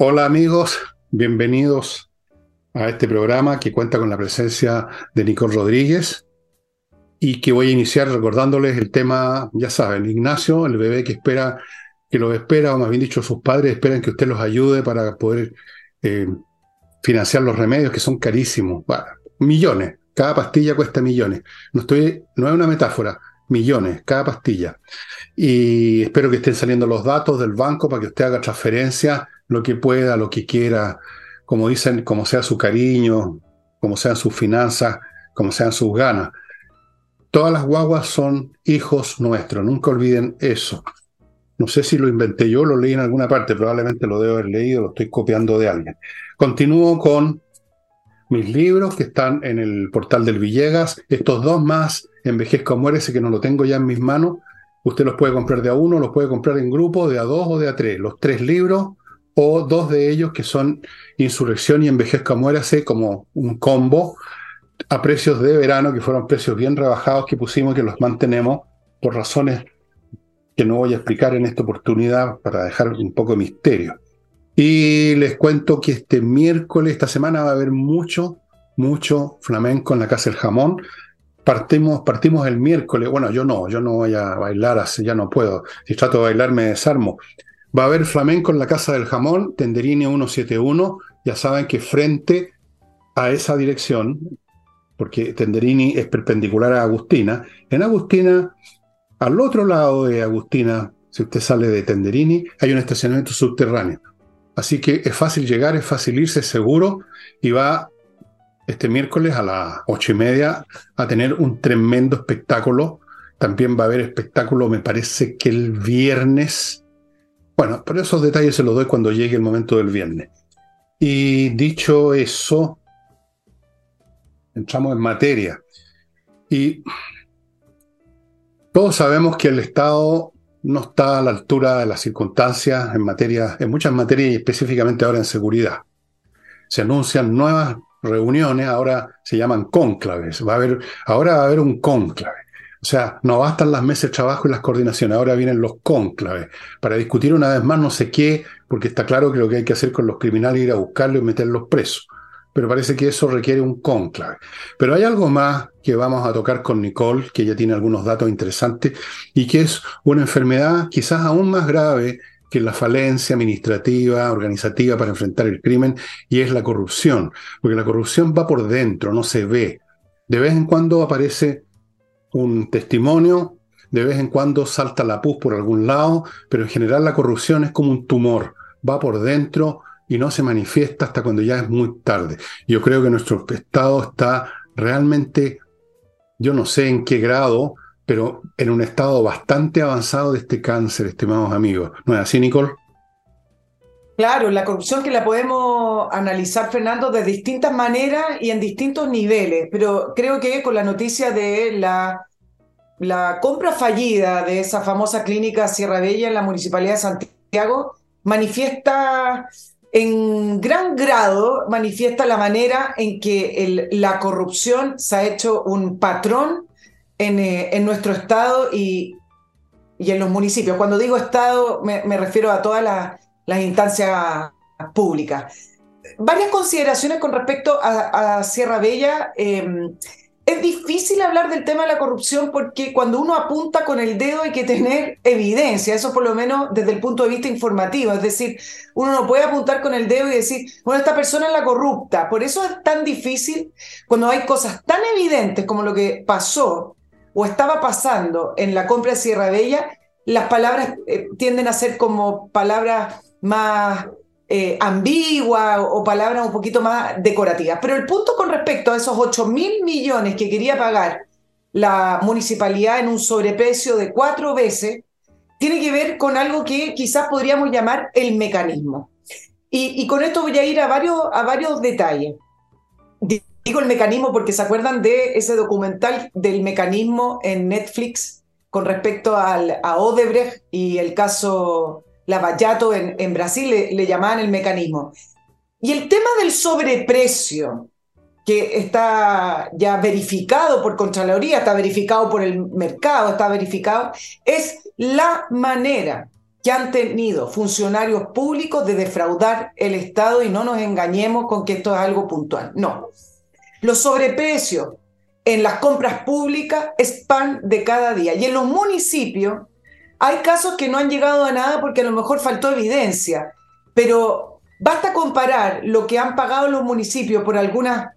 Hola amigos, bienvenidos a este programa que cuenta con la presencia de Nicole Rodríguez y que voy a iniciar recordándoles el tema, ya saben, Ignacio, el bebé que espera, que lo espera, o más bien dicho, sus padres esperan que usted los ayude para poder eh, financiar los remedios que son carísimos, millones, cada pastilla cuesta millones. No estoy, no es una metáfora, millones, cada pastilla. Y espero que estén saliendo los datos del banco para que usted haga transferencia lo que pueda, lo que quiera, como dicen, como sea su cariño, como sean sus finanzas, como sean sus ganas. Todas las guaguas son hijos nuestros, nunca olviden eso. No sé si lo inventé yo, lo leí en alguna parte, probablemente lo debo haber leído, lo estoy copiando de alguien. Continúo con mis libros que están en el portal del Villegas, estos dos más, Envejezca o Muérese, que no lo tengo ya en mis manos. Usted los puede comprar de a uno, los puede comprar en grupo, de a dos o de a tres. Los tres libros o dos de ellos que son Insurrección y Envejezca Muérase como un combo a precios de verano, que fueron precios bien rebajados que pusimos que los mantenemos por razones que no voy a explicar en esta oportunidad para dejar un poco de misterio. Y les cuento que este miércoles, esta semana va a haber mucho, mucho flamenco en la Casa del Jamón. Partimos, partimos el miércoles, bueno, yo no, yo no voy a bailar así, ya no puedo. Si trato de bailar me desarmo. Va a haber flamenco en la Casa del Jamón, Tenderini 171. Ya saben que frente a esa dirección, porque Tenderini es perpendicular a Agustina, en Agustina, al otro lado de Agustina, si usted sale de Tenderini, hay un estacionamiento subterráneo. Así que es fácil llegar, es fácil irse seguro y va este miércoles a las ocho y media a tener un tremendo espectáculo. También va a haber espectáculo, me parece que el viernes bueno, pero esos detalles se los doy cuando llegue el momento del viernes. Y dicho eso, entramos en materia. Y todos sabemos que el Estado no está a la altura de las circunstancias en materia, en muchas materias y específicamente ahora en seguridad. Se anuncian nuevas reuniones, ahora se llaman cónclaves. Va a haber, ahora va a haber un cónclave. O sea, no bastan las mesas de trabajo y las coordinaciones, ahora vienen los cónclaves para discutir una vez más no sé qué, porque está claro que lo que hay que hacer con los criminales es ir a buscarlos y meterlos presos. Pero parece que eso requiere un cónclave. Pero hay algo más que vamos a tocar con Nicole, que ya tiene algunos datos interesantes, y que es una enfermedad quizás aún más grave que la falencia administrativa, organizativa para enfrentar el crimen, y es la corrupción. Porque la corrupción va por dentro, no se ve. De vez en cuando aparece un testimonio, de vez en cuando salta la pus por algún lado, pero en general la corrupción es como un tumor, va por dentro y no se manifiesta hasta cuando ya es muy tarde. Yo creo que nuestro Estado está realmente, yo no sé en qué grado, pero en un estado bastante avanzado de este cáncer, estimados amigos. ¿No es así, Nicole? Claro, la corrupción que la podemos analizar, Fernando, de distintas maneras y en distintos niveles, pero creo que con la noticia de la, la compra fallida de esa famosa clínica Sierra Bella en la Municipalidad de Santiago, manifiesta en gran grado, manifiesta la manera en que la corrupción se ha hecho un patrón en, eh, en nuestro Estado y, y, en los municipios. Cuando digo Estado me, me refiero a todas las las instancias públicas. Varias consideraciones con respecto a, Sierra Bella. Em, es difícil hablar del tema de la corrupción porque cuando uno apunta con el dedo hay que tener evidencia, eso por lo menos desde el punto de vista informativo, es decir, uno no puede apuntar con el dedo y decir, bueno, esta persona es la corrupta. Por eso es tan difícil cuando hay cosas tan evidentes como lo que pasó o estaba pasando en la compra de Sierra Bella, las palabras eh, tienden a ser como palabras más eh, ambigua o, palabras un poquito más decorativas. Pero el punto con respecto a esos 8 mil millones que quería pagar la municipalidad en un sobreprecio de cuatro veces, tiene que ver con algo que quizás podríamos llamar el mecanismo. Y, con esto voy a ir a varios, a varios detalles. Digo el mecanismo porque se acuerdan de ese documental del mecanismo en Netflix con respecto al, a Odebrecht y el caso Lavallato en, en Brasil le, llamaban el mecanismo. Y el tema del sobreprecio, que está ya verificado por Contraloría, está verificado por el mercado, está verificado, es la manera que han tenido funcionarios públicos de defraudar el Estado y no nos engañemos con que esto es algo puntual. No. Los sobreprecios en las compras públicas es pan de cada día. Y en los municipios hay casos que no han llegado a nada porque a lo mejor faltó evidencia, pero basta comparar lo que han pagado los municipios por algunas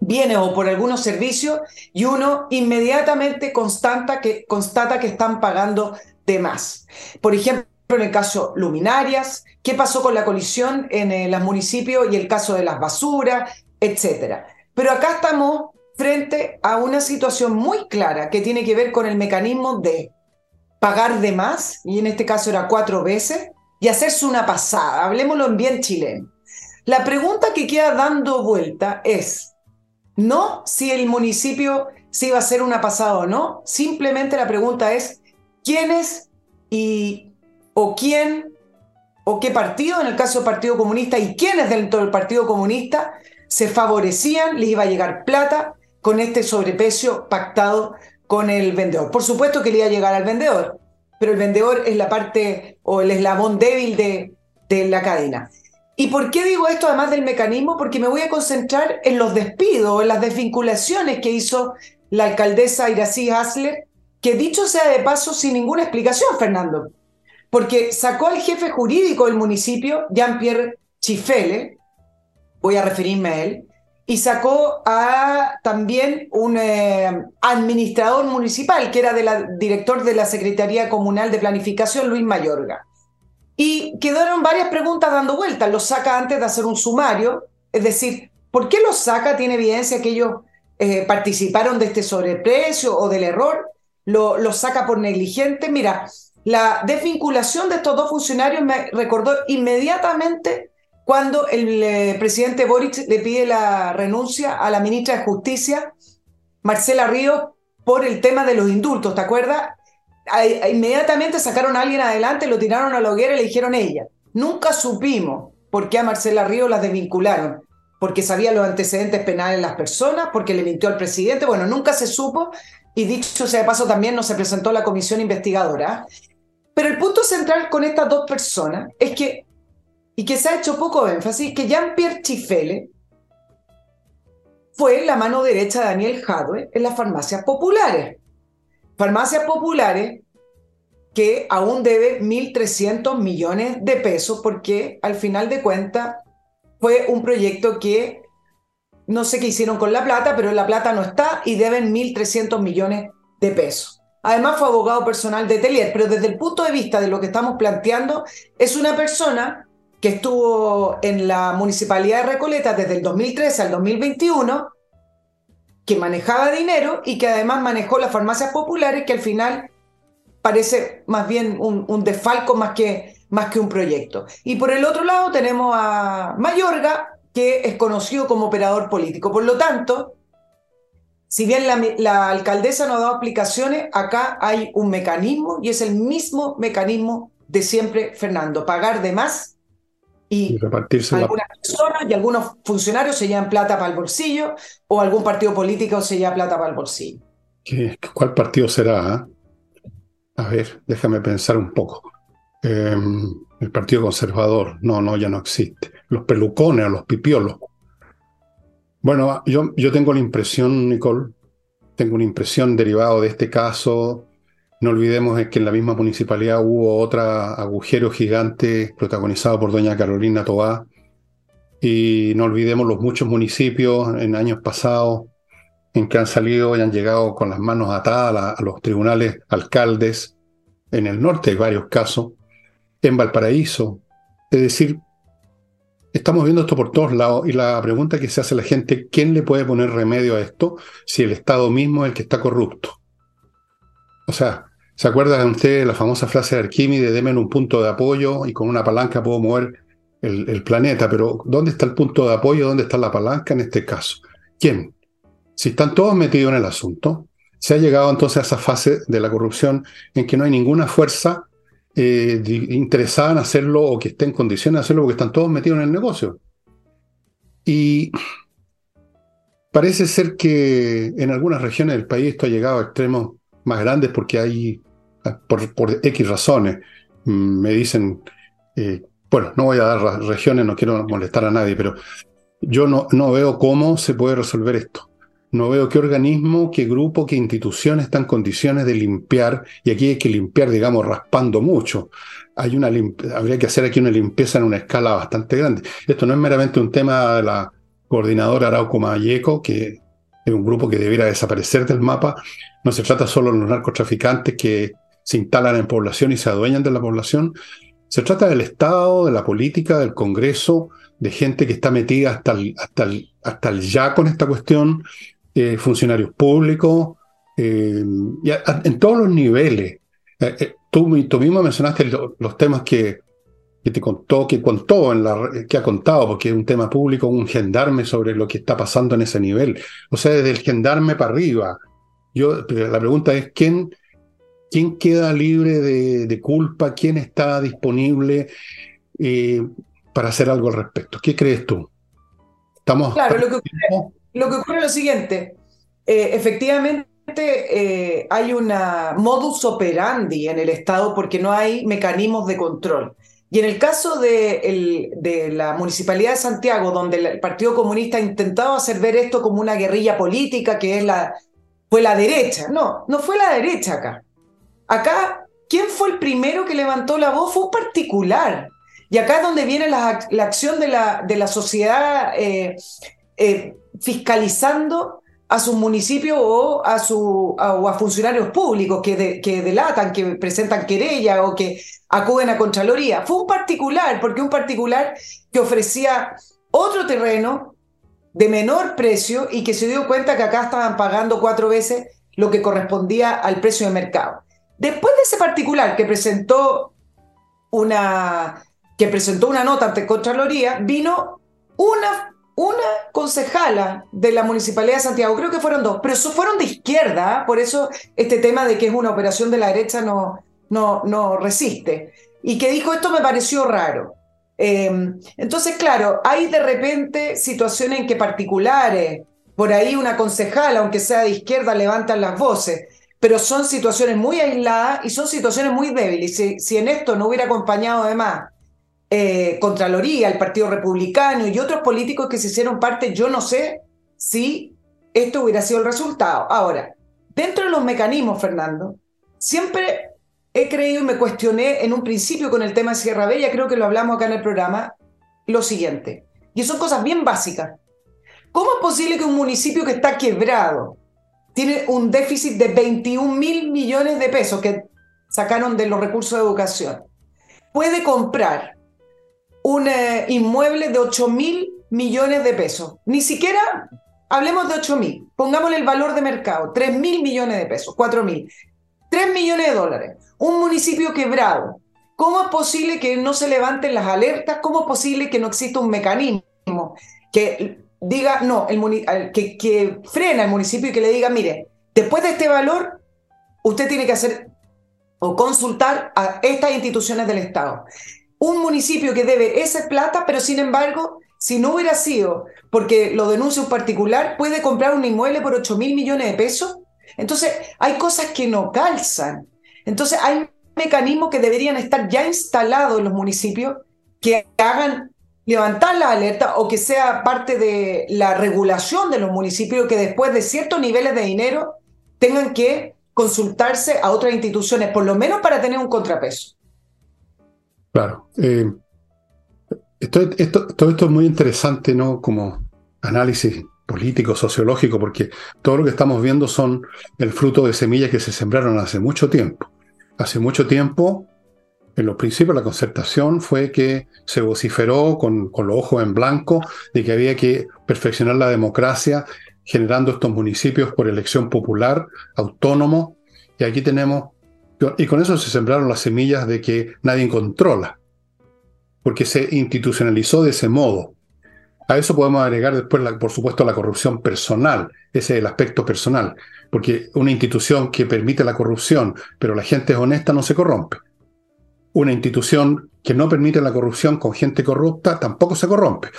bienes o por algunos servicios y uno inmediatamente constata que, constata que están pagando de más. Por ejemplo, en el caso luminarias, qué pasó con la colisión en eh, los municipios y el caso de las basuras, etcétera. Pero acá estamos frente a una situación muy clara que tiene que ver con el mecanismo de pagar de más, y en este caso era cuatro veces, y hacerse una pasada, hablemoslo en bien chileno. La pregunta que queda dando vuelta es, no si el municipio se iba a hacer una pasada o no, simplemente la pregunta es, ¿quiénes y o quién o qué partido, en el caso del Partido Comunista, y quiénes dentro del Partido Comunista se favorecían, les iba a llegar plata con este sobreprecio pactado con el vendedor. Por supuesto que le iba a llegar al vendedor, pero el vendedor es la parte o el eslabón débil de, de la cadena. ¿Y por qué digo esto además del mecanismo? Porque me voy a concentrar en los despidos, en las desvinculaciones que hizo la alcaldesa Irací Hasler, que dicho sea de paso sin ninguna explicación, Fernando, porque sacó al jefe jurídico del municipio, Jean-Pierre Chifele, voy a referirme a él, y sacó a también un eh, administrador municipal, que era de director de la Secretaría Comunal de Planificación, Luis Mayorga. Y quedaron varias preguntas dando vueltas. Lo saca antes de hacer un sumario, es decir, ¿por qué lo saca? ¿Tiene evidencia que ellos eh, participaron de este sobreprecio o del error? ¿Lo, ¿Lo saca por negligente? Mira, la desvinculación de estos dos funcionarios me recordó inmediatamente cuando el eh, presidente Boric le pide la renuncia a la ministra de Justicia, Marcela Ríos, por el tema de los indultos, ¿te acuerdas? inmediatamente sacaron a alguien adelante, lo tiraron a la hoguera y le dijeron ella. Nunca supimos por qué a Marcela Ríos la desvincularon, porque sabía los antecedentes penales de las personas, porque le mintió al presidente, bueno, nunca se supo y dicho sea de paso también no se presentó la comisión investigadora. Pero el punto central con estas dos personas es que y que se ha hecho poco énfasis, que Jean-Pierre Chifele fue la mano derecha de Daniel Jadwe en las farmacias populares. Farmacias populares que aún debe 1.300 millones de pesos porque al final de cuentas fue un proyecto que no sé qué hicieron con la plata, pero la plata no está y deben 1.300 millones de pesos. Además fue abogado personal de Telier, pero desde el punto de vista de lo que estamos planteando, es una persona que estuvo en la municipalidad de Recoleta desde el 2013 al 2021, que manejaba dinero y que además manejó las farmacias populares, que al final parece más bien un, un desfalco más que, más que un proyecto. Y por el otro lado tenemos a Mayorga, que es conocido como operador político. Por lo tanto, si bien la, alcaldesa no ha dado explicaciones, acá hay un mecanismo y es el mismo mecanismo de siempre, Fernando, pagar de más y, repartirse algunas personas y algunos funcionarios se llevan plata para el bolsillo o algún partido político se lleva plata para el bolsillo. ¿Cuál partido será? Ah? A ver, déjame pensar un poco. Em, el Partido Conservador, no, no, ya no existe. Los pelucones o los pipiolos. Bueno, yo, yo tengo la impresión, Nicole, tengo una impresión derivado de este caso no olvidemos que en la misma municipalidad hubo otro agujero gigante protagonizado por doña Carolina Tobá. Y no olvidemos los muchos municipios en años pasados en que han salido y han llegado con las manos atadas a, los tribunales alcaldes. En el norte hay varios casos. En Valparaíso. Es decir, estamos viendo esto por todos lados y la pregunta que se hace a la gente, ¿quién le puede poner remedio a esto si el Estado mismo es el que está corrupto? O sea, ¿Se acuerdan ustedes la famosa frase de Arquímedes, deme un punto de apoyo y con una palanca puedo mover el, planeta? Pero ¿dónde está el punto de apoyo? ¿Dónde está la palanca en este caso? ¿Quién? Si están todos metidos en el asunto, se ha llegado entonces a esa fase de la corrupción en que no hay ninguna fuerza eh, interesada en hacerlo o que esté en condiciones de hacerlo porque están todos metidos en el negocio. Y parece ser que en algunas regiones del país esto ha llegado a extremos más grandes porque hay por, X razones, mm, me dicen, eh, bueno, no voy a dar regiones, no quiero molestar a nadie, pero yo no, no veo cómo se puede resolver esto. No veo qué organismo, qué grupo, qué institución está en condiciones de limpiar, y aquí hay que limpiar, digamos, raspando mucho. Hay una habría que hacer aquí una limpieza en una escala bastante grande. Esto no es meramente un tema de la coordinadora Arauco Mayeco, que es un grupo que debiera desaparecer del mapa. No se trata solo de los narcotraficantes que se instalan en población y se adueñan de la población. Se trata del Estado, de la política, del Congreso, de gente que está metida hasta el, hasta hasta el ya con esta cuestión, eh, funcionarios públicos, eh, en todos los niveles. Eh, tú, mismo mencionaste los temas que, que, te contó, que contó, en la, que ha contado, porque es un tema público, un gendarme sobre lo que está pasando en ese nivel. O sea, desde el gendarme para arriba. Yo, la pregunta es, ¿quién, quién queda libre de, culpa? ¿Quién está disponible para hacer algo al respecto? ¿Qué crees tú? Estamos claro, lo que lo que ocurre es lo siguiente, eh, efectivamente eh, hay una modus operandi en el Estado porque no hay mecanismos de control. Y en el caso de, de, la Municipalidad de Santiago, donde el Partido Comunista ha intentado hacer ver esto como una guerrilla política, que es la, fue la derecha. No, no fue la derecha acá. Acá, ¿quién fue el primero que levantó la voz? Fue un particular. Y acá es donde viene la, la acción de la, de la sociedad eh, fiscalizando a sus municipios o a, su, o a funcionarios públicos que, que delatan, que presentan querella o que acuden a Contraloría. Fue un particular, porque un particular que ofrecía otro terreno de menor precio y que se dio cuenta que acá estaban pagando cuatro veces lo que correspondía al precio de mercado. Después de ese particular que presentó una, que presentó una nota ante Contraloría, vino una una concejala de la Municipalidad de Santiago, creo que fueron dos, pero fueron de izquierda, ¿ah? por eso este tema de que es una operación de la derecha no, no, no resiste. Y que dijo, esto me pareció raro. Em, entonces, claro, hay de repente situaciones en que particulares, por ahí una concejala, aunque sea de izquierda, levantan las voces, pero son situaciones muy aisladas y son situaciones muy débiles. Si, si en esto no hubiera acompañado además eh, Contraloría, el Partido Republicano y otros políticos que se hicieron parte, yo no sé si esto hubiera sido el resultado. Ahora, dentro de los mecanismos, Fernando, siempre he creído y me cuestioné en un principio con el tema de Sierra Bella, creo que lo hablamos acá en el programa, lo siguiente, y son cosas bien básicas. ¿Cómo es posible que un municipio que está quebrado tiene un déficit de 21 mil millones de pesos que sacaron de los recursos de educación? Puede comprar un eh, inmueble de 8 mil millones de pesos. Ni siquiera hablemos de 8 mil, pongámosle el valor de mercado, 3 mil millones de pesos, 4 mil, 3 millones de dólares. Un municipio quebrado. ¿Cómo es posible que no se levanten las alertas? ¿Cómo es posible que no exista un mecanismo que diga, no, el, que, que frena al municipio y que le diga, mire, después de este valor, usted tiene que hacer o consultar a estas instituciones del Estado un municipio que debe esa plata, pero sin embargo, si no hubiera sido porque lo denuncia un particular, puede comprar un inmueble por 8 mil millones de pesos. Entonces, hay cosas que no calzan. Entonces, hay mecanismos que deberían estar ya instalados en los municipios que hagan levantar la alerta o que sea parte de la regulación de los municipios que después de ciertos niveles de dinero tengan que consultarse a otras instituciones, por lo menos para tener un contrapeso. Claro. Eh, esto, todo esto es muy interesante, ¿no? Como análisis político, sociológico, porque todo lo que estamos viendo son el fruto de semillas que se sembraron hace mucho tiempo. Hace mucho tiempo, en los principios de la concertación fue que se vociferó con, con los ojos en blanco de que había que perfeccionar la democracia generando estos municipios por elección popular, autónomo, y aquí tenemos y con eso se sembraron las semillas de que nadie controla, porque se institucionalizó de ese modo. A eso podemos agregar después, por supuesto, la corrupción personal, ese es el aspecto personal, porque una institución que permite la corrupción, pero la gente es honesta, no se corrompe. Una institución que no permite la corrupción con gente corrupta, tampoco se corrompe.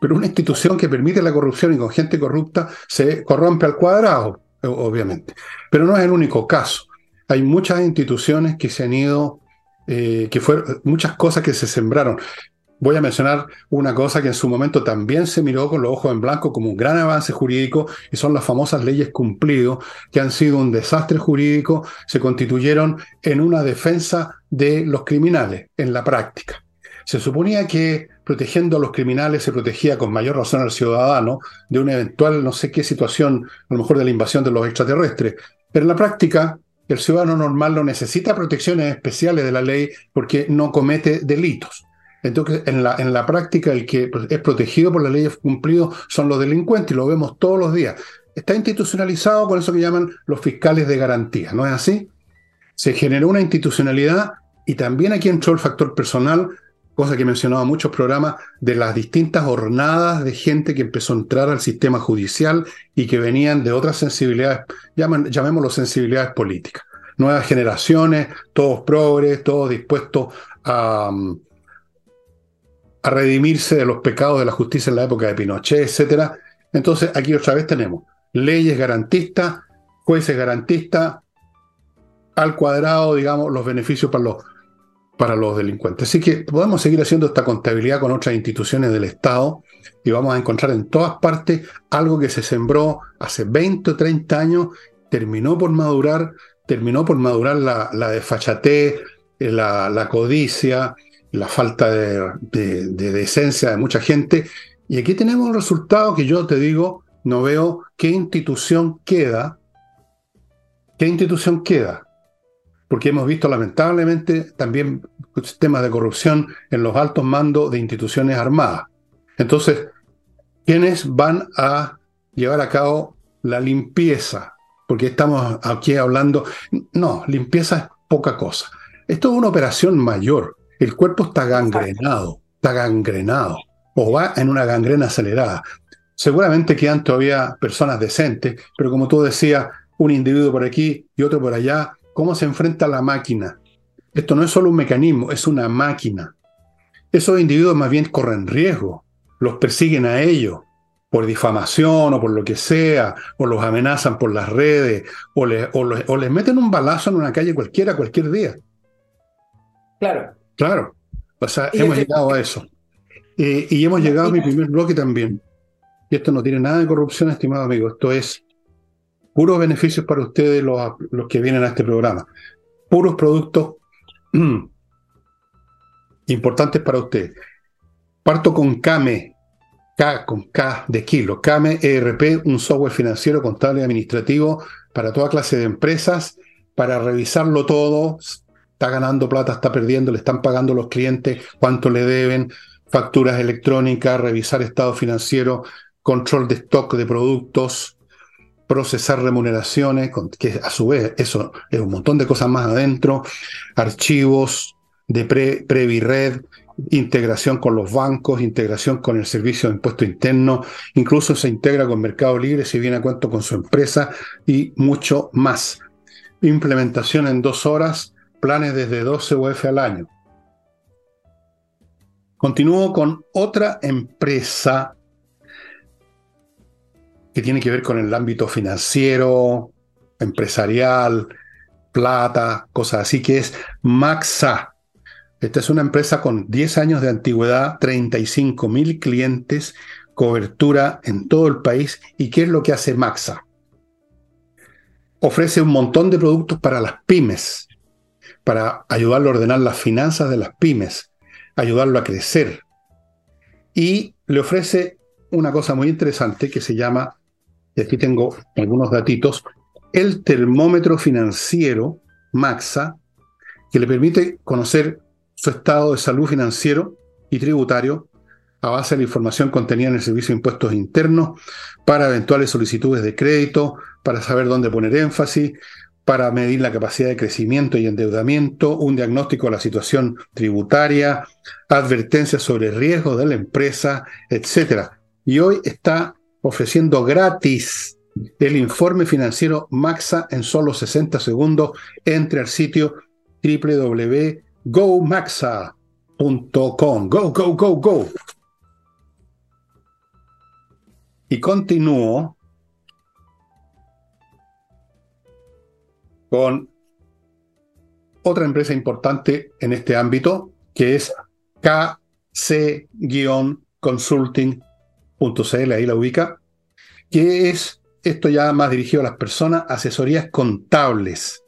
Pero una institución que permite la corrupción y con gente corrupta se corrompe al cuadrado, obviamente. Pero no es el único caso hay muchas instituciones que se han ido eh, que fueron muchas cosas que se sembraron. Voy a mencionar una cosa que en su momento también se miró con los ojos en blanco como un gran avance jurídico y son las famosas leyes cumplido, que han sido un desastre jurídico, se constituyeron en una defensa de los criminales en la práctica. Se suponía que protegiendo a los criminales se protegía con mayor razón al ciudadano de una eventual no sé qué situación, a lo mejor de la invasión de los extraterrestres. Pero en la práctica, el ciudadano normal no necesita protecciones especiales de la ley porque no comete delitos. Entonces, en la, en la práctica, el que es protegido por la ley cumplido son los delincuentes y lo vemos todos los días. Está institucionalizado con eso que llaman los fiscales de garantía, ¿no es así? Se generó una institucionalidad y también aquí entró el factor personal, cosa que mencionaba en muchos programas, de las distintas hornadas de gente que empezó a entrar al sistema judicial y que venían de otras sensibilidades, llamémoslo sensibilidades políticas. Nuevas generaciones, todos progres, todos dispuestos a, a redimirse de los pecados de la justicia en la época de Pinochet, etc. Entonces, aquí otra vez tenemos leyes garantistas, jueces garantistas, al cuadrado, digamos, los beneficios para los, para los delincuentes. Así que podemos seguir haciendo esta contabilidad con otras instituciones del Estado y vamos a encontrar en todas partes algo que se sembró hace 20 o 30 años, terminó por madurar, terminó por madurar la, desfachatez, la, la codicia, la falta de, decencia de mucha gente. Y aquí tenemos un resultado que yo te digo, no veo qué institución queda, qué institución queda. Porque hemos visto lamentablemente también temas de corrupción en los altos mandos de instituciones armadas. Entonces, ¿quiénes van a llevar a cabo la limpieza? Porque estamos aquí hablando, no, limpieza es poca cosa. Esto es una operación mayor el cuerpo está gangrenado, está gangrenado, o va en una gangrena acelerada. Seguramente quedan todavía personas decentes, pero como tú decías, un individuo por aquí y otro por allá, ¿cómo se enfrenta la máquina? Esto no es solo un mecanismo, es una máquina. Esos individuos más bien corren riesgo, los persiguen a ellos por difamación o por lo que sea, o los amenazan por las redes, o, o les meten un balazo en una calle cualquiera, cualquier día. Claro. Claro, o sea, hemos llegado a eso. Eh, y hemos llegado a mi primer bloque también. Y esto no tiene nada de corrupción, estimado amigo. Esto es puros beneficios para ustedes, los, los que vienen a este programa. Puros productos importantes para ustedes. Parto con Kame, K con K de kilo. Kame ERP, un software financiero, contable y administrativo para toda clase de empresas, para revisarlo todo, está ganando plata, está perdiendo, le están pagando los clientes, cuánto le deben, facturas electrónicas, revisar estado financiero, control de stock de productos, procesar remuneraciones, que a su vez eso es un montón de cosas más adentro, archivos de pre, Previred, integración con los bancos, integración con el servicio de impuesto interno, incluso se integra con Mercado Libre si viene a cuento con su empresa y mucho más. Implementación en dos horas, planes desde 12 UF al año. Continúo con otra empresa que tiene que ver con el ámbito financiero, empresarial, plata, cosas así, que es Maxa. Esta es una empresa con 10 años de antigüedad, 35 mil clientes, cobertura en todo el país. ¿Y qué es lo que hace Maxa? Ofrece un montón de productos para las pymes, para ayudarlo a ordenar las finanzas de las pymes, ayudarlo a crecer. Y le ofrece una cosa muy interesante que se llama, y aquí tengo algunos datitos, el termómetro financiero Maxa, que le permite conocer su estado de salud financiero y tributario a base de la información contenida en el Servicio de Impuestos Internos para eventuales solicitudes de crédito, para saber dónde poner énfasis, para medir la capacidad de crecimiento y endeudamiento, un diagnóstico de la situación tributaria, advertencias sobre riesgos de la empresa, etc. Y hoy está ofreciendo gratis el informe financiero Maxa en solo 60 segundos. Entre al sitio www.gomaxa.com. Go, go, go, go. Y continúo con otra empresa importante en este ámbito, que es kc-consulting.cl, ahí la ubica, que es esto ya más dirigido a las personas, asesorías contables.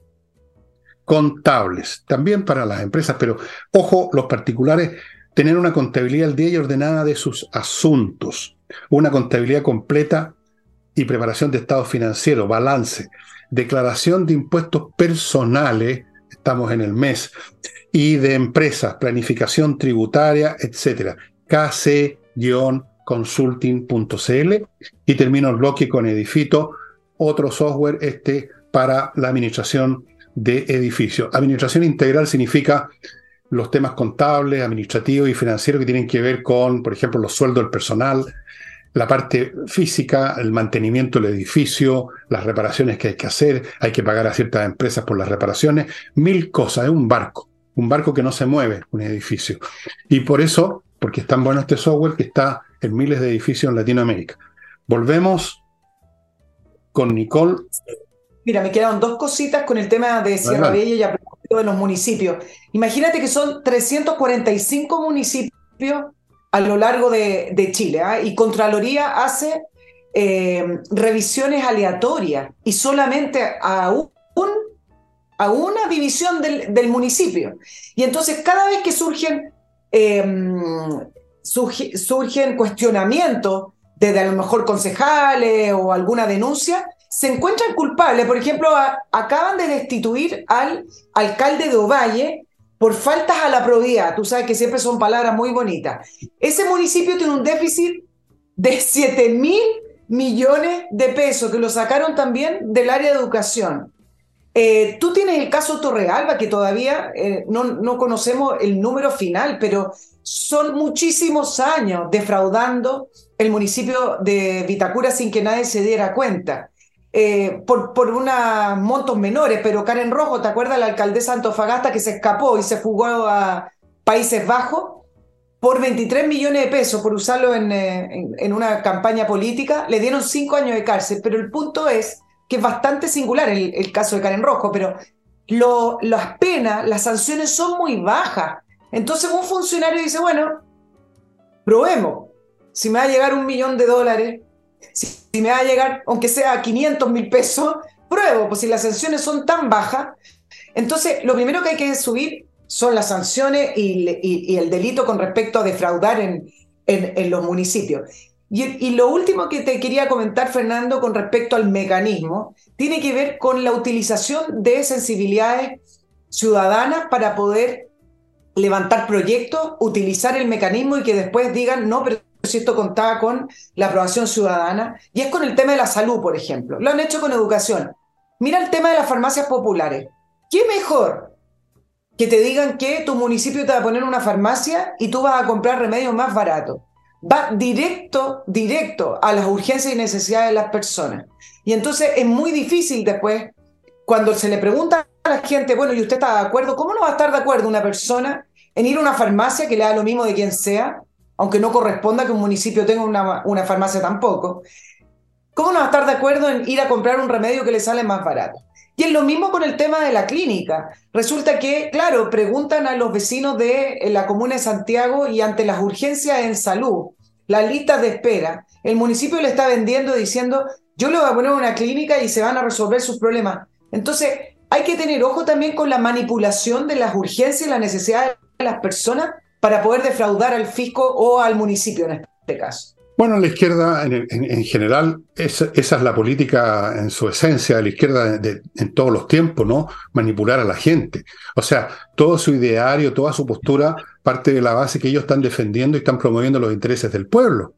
Contables, también para las empresas, pero ojo, los particulares, tener una contabilidad al día y ordenada de sus asuntos, una contabilidad completa y preparación de estado financiero, balance, declaración de impuestos personales, estamos en el mes, y de empresas, planificación tributaria, etcétera. kc-consulting.cl y termino el bloque con Edifito, otro software este para la administración de edificios. Administración integral significa los temas contables, administrativos y financieros que tienen que ver con, por ejemplo, los sueldos del personal, la parte física, el mantenimiento del edificio, las reparaciones que hay que hacer, hay que pagar a ciertas empresas por las reparaciones, mil cosas, es un barco, un barco que no se mueve, un edificio. Y por eso, porque es tan bueno este software que está en miles de edificios en Latinoamérica. Volvemos con Nicole. Mira, me quedaron dos cositas con el tema de Sierra Bella y a propósito de los municipios. Imagínate que son 345 municipios a lo largo de, Chile. ¿ah? Y Contraloría hace eh, revisiones aleatorias y solamente a, un, a una división del, municipio. Y entonces cada vez que surgen, em, surgen cuestionamientos desde a lo mejor concejales o alguna denuncia, se encuentran culpables. Por ejemplo, acaban de destituir al alcalde de Ovalle por faltas a la probidad, tú sabes que siempre son palabras muy bonitas. Ese municipio tiene un déficit de 7 mil millones de pesos que lo sacaron también del área de educación. Eh, tú tienes el caso Torrealba, que todavía eh, no, no conocemos el número final, pero son muchísimos años defraudando el municipio de Vitacura sin que nadie se diera cuenta. Eh, por, por unos montos menores, pero Karen Rojo, ¿te acuerdas la alcaldesa Antofagasta que se escapó y se fugó a Países Bajos? Por 23 millones de pesos, por usarlo en, eh, en, una campaña política, le dieron cinco años de cárcel. Pero el punto es que es bastante singular el, el caso de Karen Rojo, pero lo, las penas, las sanciones son muy bajas. Entonces un funcionario dice, bueno, probemos. Si me va a llegar un millón de dólares, si me va a llegar, aunque sea 500 mil pesos, pruebo, pues si las sanciones son tan bajas. Entonces, lo primero que hay que subir son las sanciones y, el delito con respecto a defraudar en, en, los municipios. Y, lo último que te quería comentar, Fernando, con respecto al mecanismo, tiene que ver con la utilización de sensibilidades ciudadanas para poder levantar proyectos, utilizar el mecanismo y que después digan, no, pero si esto contaba con la aprobación ciudadana, y es con el tema de la salud, por ejemplo. Lo han hecho con educación. Mira el tema de las farmacias populares. ¿Qué mejor que te digan que tu municipio te va a poner una farmacia y tú vas a comprar remedios más baratos? Va directo, directo a las urgencias y necesidades de las personas. Y entonces es muy difícil después, cuando se le pregunta a la gente, bueno, ¿y usted está de acuerdo? ¿Cómo no va a estar de acuerdo una persona en ir a una farmacia que le da lo mismo de quien sea? Aunque no corresponda que un municipio tenga una, una farmacia tampoco, ¿cómo no va a estar de acuerdo en ir a comprar un remedio que le sale más barato? Y es lo mismo con el tema de la clínica. Resulta que, claro, preguntan a los vecinos de la comuna de Santiago y ante las urgencias en salud, las listas de espera, el municipio le está vendiendo diciendo, yo le voy a poner una clínica y se van a resolver sus problemas. Entonces, hay que tener ojo también con la manipulación de las urgencias y las necesidades de las personas para poder defraudar al fisco o al municipio en este caso. Bueno, la izquierda en, general, esa es la política en su esencia de la izquierda en todos los tiempos, ¿no? Manipular a la gente. O sea, todo su ideario, toda su postura parte de la base que ellos están defendiendo y están promoviendo los intereses del pueblo.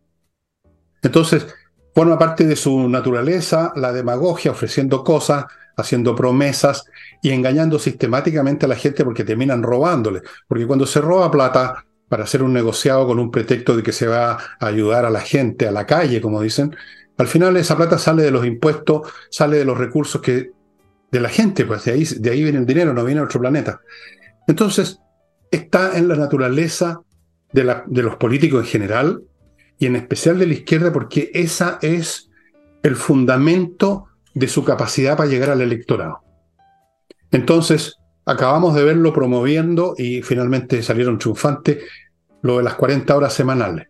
Entonces, forma parte de su naturaleza la demagogia, ofreciendo cosas haciendo promesas y engañando sistemáticamente a la gente porque terminan robándole. Porque cuando se roba plata para hacer un negociado con un pretexto de que se va a ayudar a la gente, a la calle, como dicen, al final esa plata sale de los impuestos, sale de los recursos que de la gente, pues de ahí, de ahí viene el dinero, no viene de otro planeta. Entonces, está en la naturaleza de, de los políticos en general y en especial de la izquierda porque esa es el fundamento de su capacidad para llegar al electorado. Entonces, acabamos de verlo promoviendo y finalmente salieron triunfantes lo de las 40 horas semanales.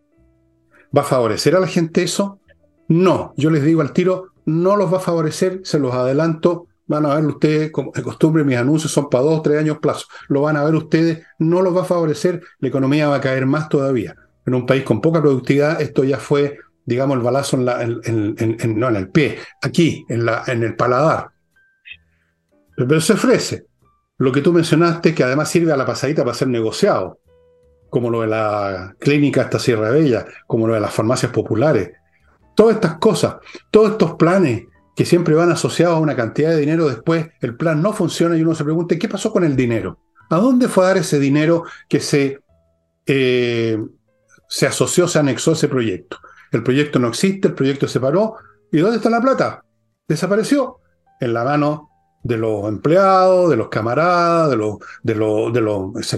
¿Va a favorecer a la gente eso? No, yo les digo al tiro, no los va a favorecer, se los adelanto, van a ver ustedes, como de costumbre, mis anuncios son para dos, tres años plazo, lo van a ver ustedes, no los va a favorecer, la economía va a caer más todavía. En un país con poca productividad, esto ya fue, digamos, el balazo en, la, en, no, en el pie, aquí, en, la, en el paladar. Pero se ofrece. Lo que tú mencionaste, que además sirve a la pasadita para ser negociado, como lo de la clínica hasta Sierra Bella, como lo de las farmacias populares, Todas estas cosas, todos estos planes que siempre van asociados a una cantidad de dinero, después el plan no funciona y uno se pregunta, ¿qué pasó con el dinero? ¿A dónde fue a dar ese dinero que se, eh, se asoció, se anexó a ese proyecto? El proyecto no existe, el proyecto se paró. ¿Y dónde está la plata? Desapareció en la mano de los empleados, de los camaradas, de los, de los, de los,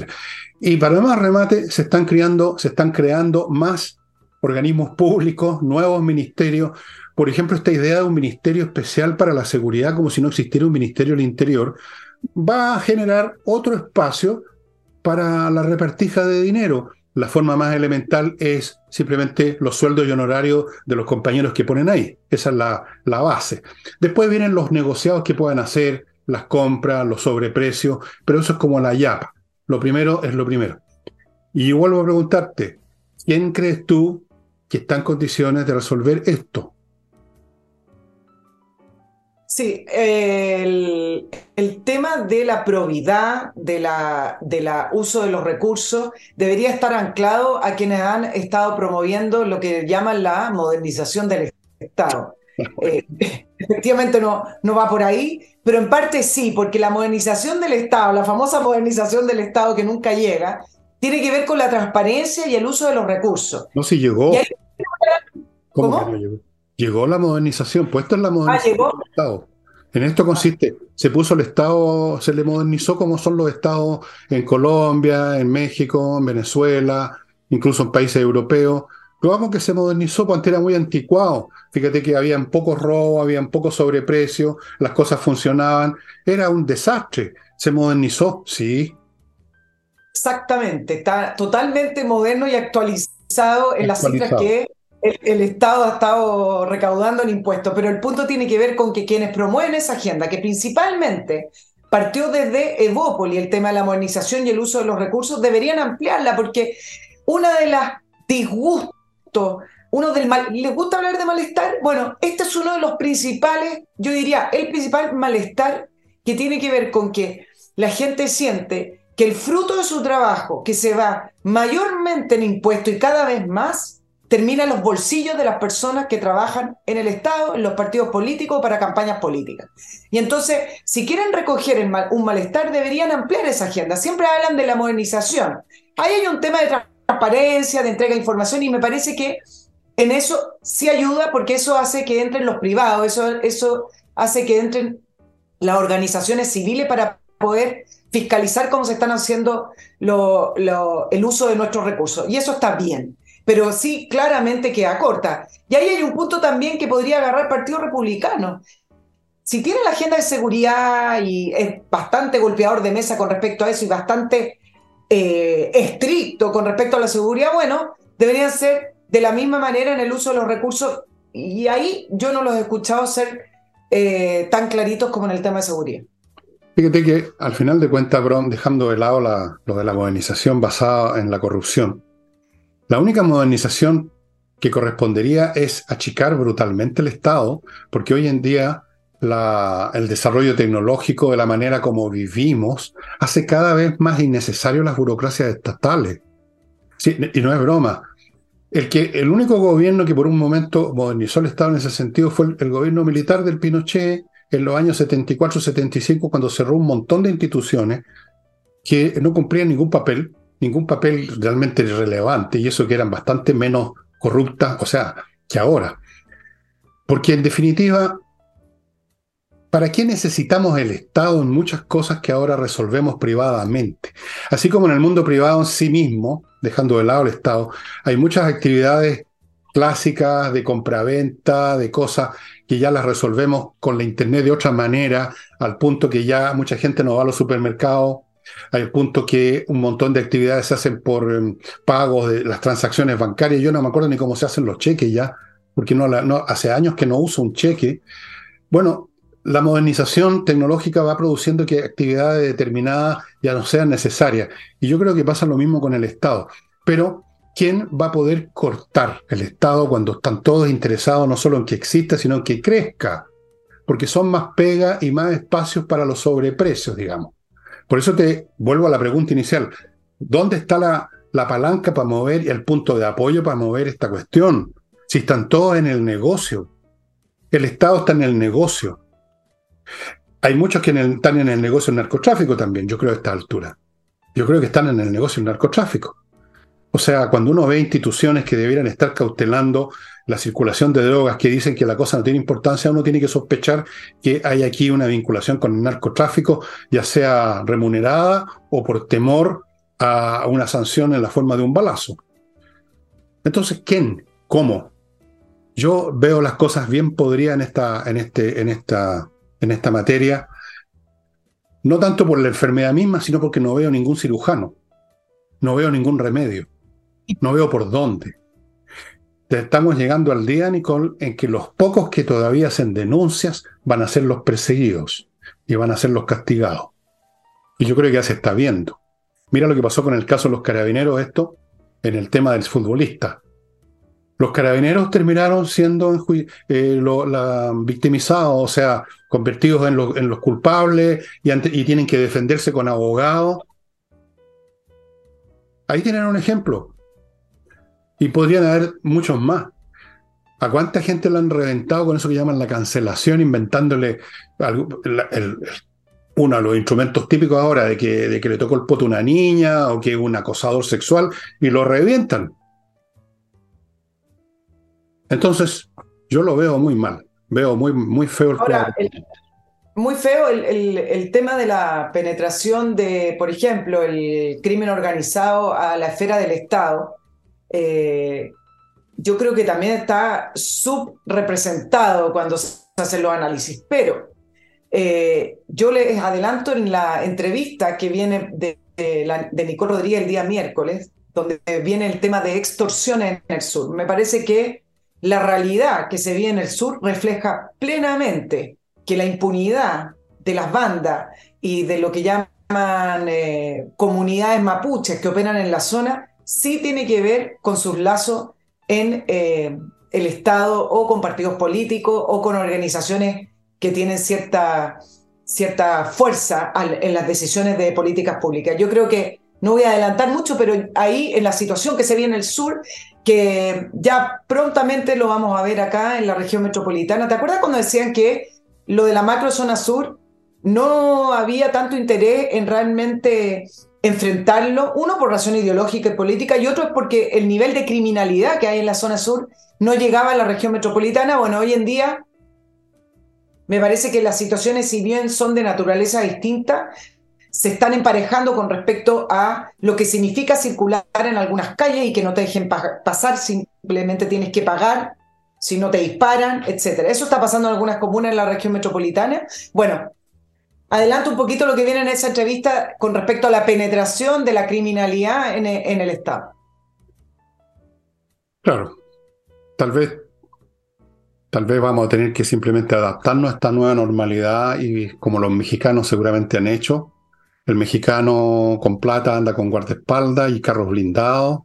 Y para más remate, se están creando, se están creando más organismos públicos, nuevos ministerios. Por ejemplo, esta idea de un ministerio especial para la seguridad, como si no existiera un ministerio del interior, va a generar otro espacio para la repartija de dinero. La forma más elemental es simplemente los sueldos y honorarios de los compañeros que ponen ahí. Esa es la, la base. Después vienen los negociados que puedan hacer, las compras, los sobreprecios, pero eso es como la yapa. Lo primero es lo primero. Y vuelvo a preguntarte, ¿quién crees tú que está en condiciones de resolver esto. Sí, el, tema de la probidad, de la, de la uso de los recursos, debería estar anclado a quienes han estado promoviendo lo que llaman la modernización del Estado. Eh, efectivamente no, no va por ahí, pero en parte sí, porque la modernización del Estado, la famosa modernización del Estado que nunca llega, tiene que ver con la transparencia y el uso de los recursos. No, si llegó. ¿Cómo, llegó? Llegó la modernización, puesto en la ah, modernización del Estado. En esto consiste, se puso el Estado, se le modernizó como son los estados en Colombia, en México, en Venezuela, incluso en países europeos. Pero vamos que se modernizó, porque antes era muy anticuado. Fíjate que habían pocos robos, habían pocos sobreprecios, las cosas funcionaban. Era un desastre. Se modernizó, sí, Exactamente, está totalmente moderno y actualizado en las cifras que el, Estado ha estado recaudando en impuestos, pero el punto tiene que ver con que quienes promueven esa agenda, que principalmente partió desde Evópoli, el tema de la modernización y el uso de los recursos, deberían ampliarla, porque una de las disgustos, uno del mal, ¿les gusta hablar de malestar? Bueno, este es uno de los principales, yo diría, el principal malestar que tiene que ver con que la gente siente que el fruto de su trabajo, que se va mayormente en impuestos y cada vez más, termina en los bolsillos de las personas que trabajan en el Estado, en los partidos políticos para campañas políticas. Y entonces, si quieren recoger un malestar, deberían ampliar esa agenda. Siempre hablan de la modernización. Ahí hay un tema de transparencia, de entrega de información, y me parece que en eso sí ayuda porque eso hace que entren los privados, eso, eso hace que entren las organizaciones civiles para poder fiscalizar cómo se están haciendo el uso de nuestros recursos. Y eso está bien, pero sí claramente queda corta. Y ahí hay un punto también que podría agarrar el Partido Republicano. Si tiene la agenda de seguridad y es bastante golpeador de mesa con respecto a eso y bastante eh, estricto con respecto a la seguridad, bueno, deberían ser de la misma manera en el uso de los recursos. Y ahí yo no los he escuchado ser eh, tan claritos como en el tema de seguridad. Fíjate que al final de cuentas, Bron, dejando de lado lo de la modernización basada en la corrupción, la única modernización que correspondería es achicar brutalmente el Estado, porque hoy en día el desarrollo tecnológico de la manera como vivimos hace cada vez más innecesario las burocracias estatales. y no es broma. El, que, el único gobierno que por un momento modernizó el Estado en ese sentido fue el gobierno militar del Pinochet, en los años 74-75 cuando cerró un montón de instituciones que no cumplían ningún papel, ningún papel realmente relevante, y eso que eran bastante menos corruptas, o sea, que ahora. Porque en definitiva, ¿para qué necesitamos el Estado en muchas cosas que ahora resolvemos privadamente? Así como en el mundo privado en sí mismo, dejando de lado el Estado, hay muchas actividades clásicas de compraventa, de cosas que ya las resolvemos con la Internet de otra manera, al punto que ya mucha gente no va a los supermercados, al punto que un montón de actividades se hacen por em, pagos de las transacciones bancarias. Yo no me acuerdo ni cómo se hacen los cheques ya, porque no, no hace años que no uso un cheque. Bueno, la modernización tecnológica va produciendo que actividades determinadas ya no sean necesarias. Y yo creo que pasa lo mismo con el Estado. Pero, ¿quién va a poder cortar el Estado cuando están todos interesados no solo en que exista, sino en que crezca? Porque son más pega y más espacios para los sobreprecios, digamos. Por eso te vuelvo a la pregunta inicial. ¿Dónde está la, la palanca para mover y el punto de apoyo para mover esta cuestión? Si están todos en el negocio. El Estado está en el negocio. Hay muchos que están en el negocio del narcotráfico también, yo creo, a esta altura. Yo creo que están en el negocio del narcotráfico. O sea, cuando uno ve instituciones que debieran estar cautelando la circulación de drogas, que dicen que la cosa no tiene importancia, uno tiene que sospechar que hay aquí una vinculación con el narcotráfico, ya sea remunerada o por temor a una sanción en la forma de un balazo. Entonces, ¿quién? ¿Cómo? Yo veo las cosas bien podridas en esta, en este, en esta en esta materia, no tanto por la enfermedad misma, sino porque no veo ningún cirujano, no veo ningún remedio, no veo por dónde. Estamos llegando al día, Nicole, en que los pocos que todavía hacen denuncias van a ser los perseguidos y van a ser los castigados. Y yo creo que ya se está viendo. Mira lo que pasó con el caso de los carabineros, esto, en el tema del futbolista. Los carabineros terminaron siendo eh, victimizados, o sea, convertidos en, los culpables y, tienen que defenderse con abogados. Ahí tienen un ejemplo. Y podrían haber muchos más. ¿A cuánta gente le han reventado con eso que llaman la cancelación, inventándole uno de los instrumentos típicos ahora de que, de que le tocó el poto a una niña o que es un acosador sexual y lo revientan? Entonces, yo lo veo muy mal, veo muy, muy feo el Ahora, muy feo el, tema de la penetración de, por ejemplo, el crimen organizado a la esfera del Estado. Eh, yo creo que también está subrepresentado cuando se hacen los análisis, pero eh, yo les adelanto en la entrevista que viene de, de, Nicole Rodríguez el día miércoles, donde viene el tema de extorsión en el sur. Me parece que la realidad que se ve en el sur refleja plenamente que la impunidad de las bandas y de lo que llaman eh, comunidades mapuches que operan en la zona sí tiene que ver con sus lazos en eh, el Estado o con partidos políticos o con organizaciones que tienen cierta, cierta fuerza en las decisiones de políticas públicas. Yo creo que no voy a adelantar mucho, pero ahí en la situación que se ve en el sur que ya prontamente lo vamos a ver acá en la región metropolitana. ¿Te acuerdas cuando decían que lo de la macro zona sur no había tanto interés en realmente enfrentarlo? Uno por razón ideológica y política y otro es porque el nivel de criminalidad que hay en la zona sur no llegaba a la región metropolitana. Bueno, hoy en día me parece que las situaciones, si bien son de naturaleza distinta, se están emparejando con respecto a lo que significa circular en algunas calles y que no te dejen pasar, simplemente tienes que pagar si no te disparan, etc. Eso está pasando en algunas comunas en la región metropolitana. Bueno, adelanto un poquito lo que viene en esa entrevista con respecto a la penetración de la criminalidad en e, en el Estado. Claro, tal vez Tal vez vamos a tener que simplemente adaptarnos a esta nueva normalidad y como los mexicanos seguramente han hecho, el mexicano con plata anda con guardaespaldas y carros blindados.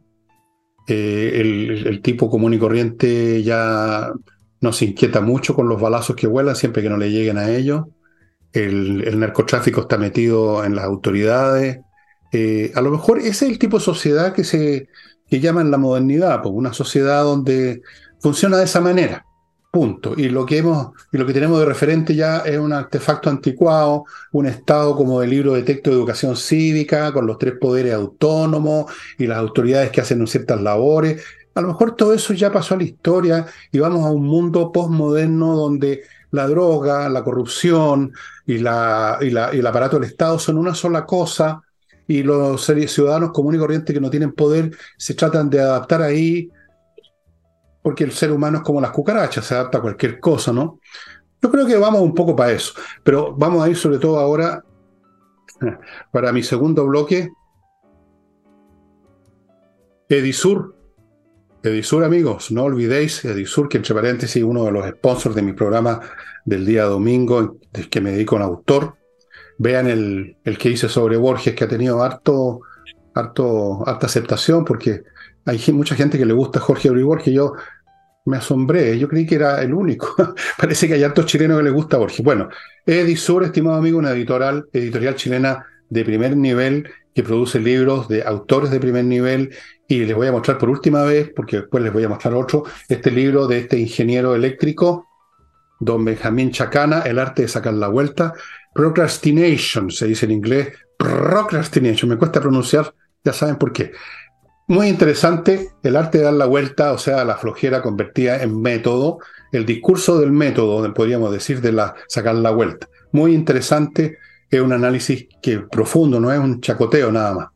Eh, el, tipo común y corriente ya no se inquieta mucho con los balazos que vuelan siempre que no le lleguen a ellos. El, narcotráfico está metido en las autoridades. Eh, a lo mejor ese es el tipo de sociedad que se que llaman la modernidad, pues una sociedad donde funciona de esa manera. Punto. Y lo que hemos, y lo que tenemos de referente ya es un artefacto anticuado, un estado como el libro de texto de educación cívica, con los tres poderes autónomos y las autoridades que hacen ciertas labores. A lo mejor todo eso ya pasó a la historia y vamos a un mundo postmoderno donde la droga, la corrupción y, la, y, la, el aparato del Estado son una sola cosa y los ciudadanos comunes y corrientes que no tienen poder se tratan de adaptar ahí porque el ser humano es como las cucarachas, se adapta a cualquier cosa, ¿no? Yo creo que vamos un poco para eso, pero vamos a ir sobre todo ahora para mi segundo bloque. Edisur. Edisur, amigos, no olvidéis, Edisur, que entre paréntesis, uno de los sponsors de mi programa del día domingo, que me dedico a un autor. Vean el, el que hice sobre Borges, que ha tenido harto, harto, harta aceptación, porque hay mucha gente que le gusta Jorge Borges. Yo me asombré, yo creí que era el único. Parece que hay hartos chilenos que les gusta Borges. Bueno, Edisur, estimado amigo, una editorial, editorial chilena de primer nivel que produce libros de autores de primer nivel y les voy a mostrar por última vez, porque después les voy a mostrar otro, este libro de este ingeniero eléctrico, don Benjamín Chacana, El arte de sacar la vuelta, Procrastination, se dice en inglés, Procrastination, me cuesta pronunciar, ya saben por qué. Muy interesante, el arte de dar la vuelta, o sea, la flojera convertida en método, el discurso del método, podríamos decir, de la sacar la vuelta. Muy interesante, es un análisis que profundo, no es un chacoteo nada más.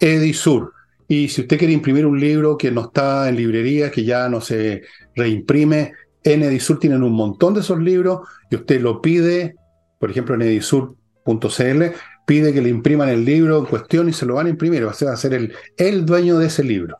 Edisur. Y si usted quiere imprimir un libro que no está en librería, que ya no se reimprime, en Edisur tienen un montón de esos libros y usted lo pide, por ejemplo en edisur.cl, pide que le impriman el libro en cuestión y se lo van a imprimir, va a ser el, el dueño de ese libro.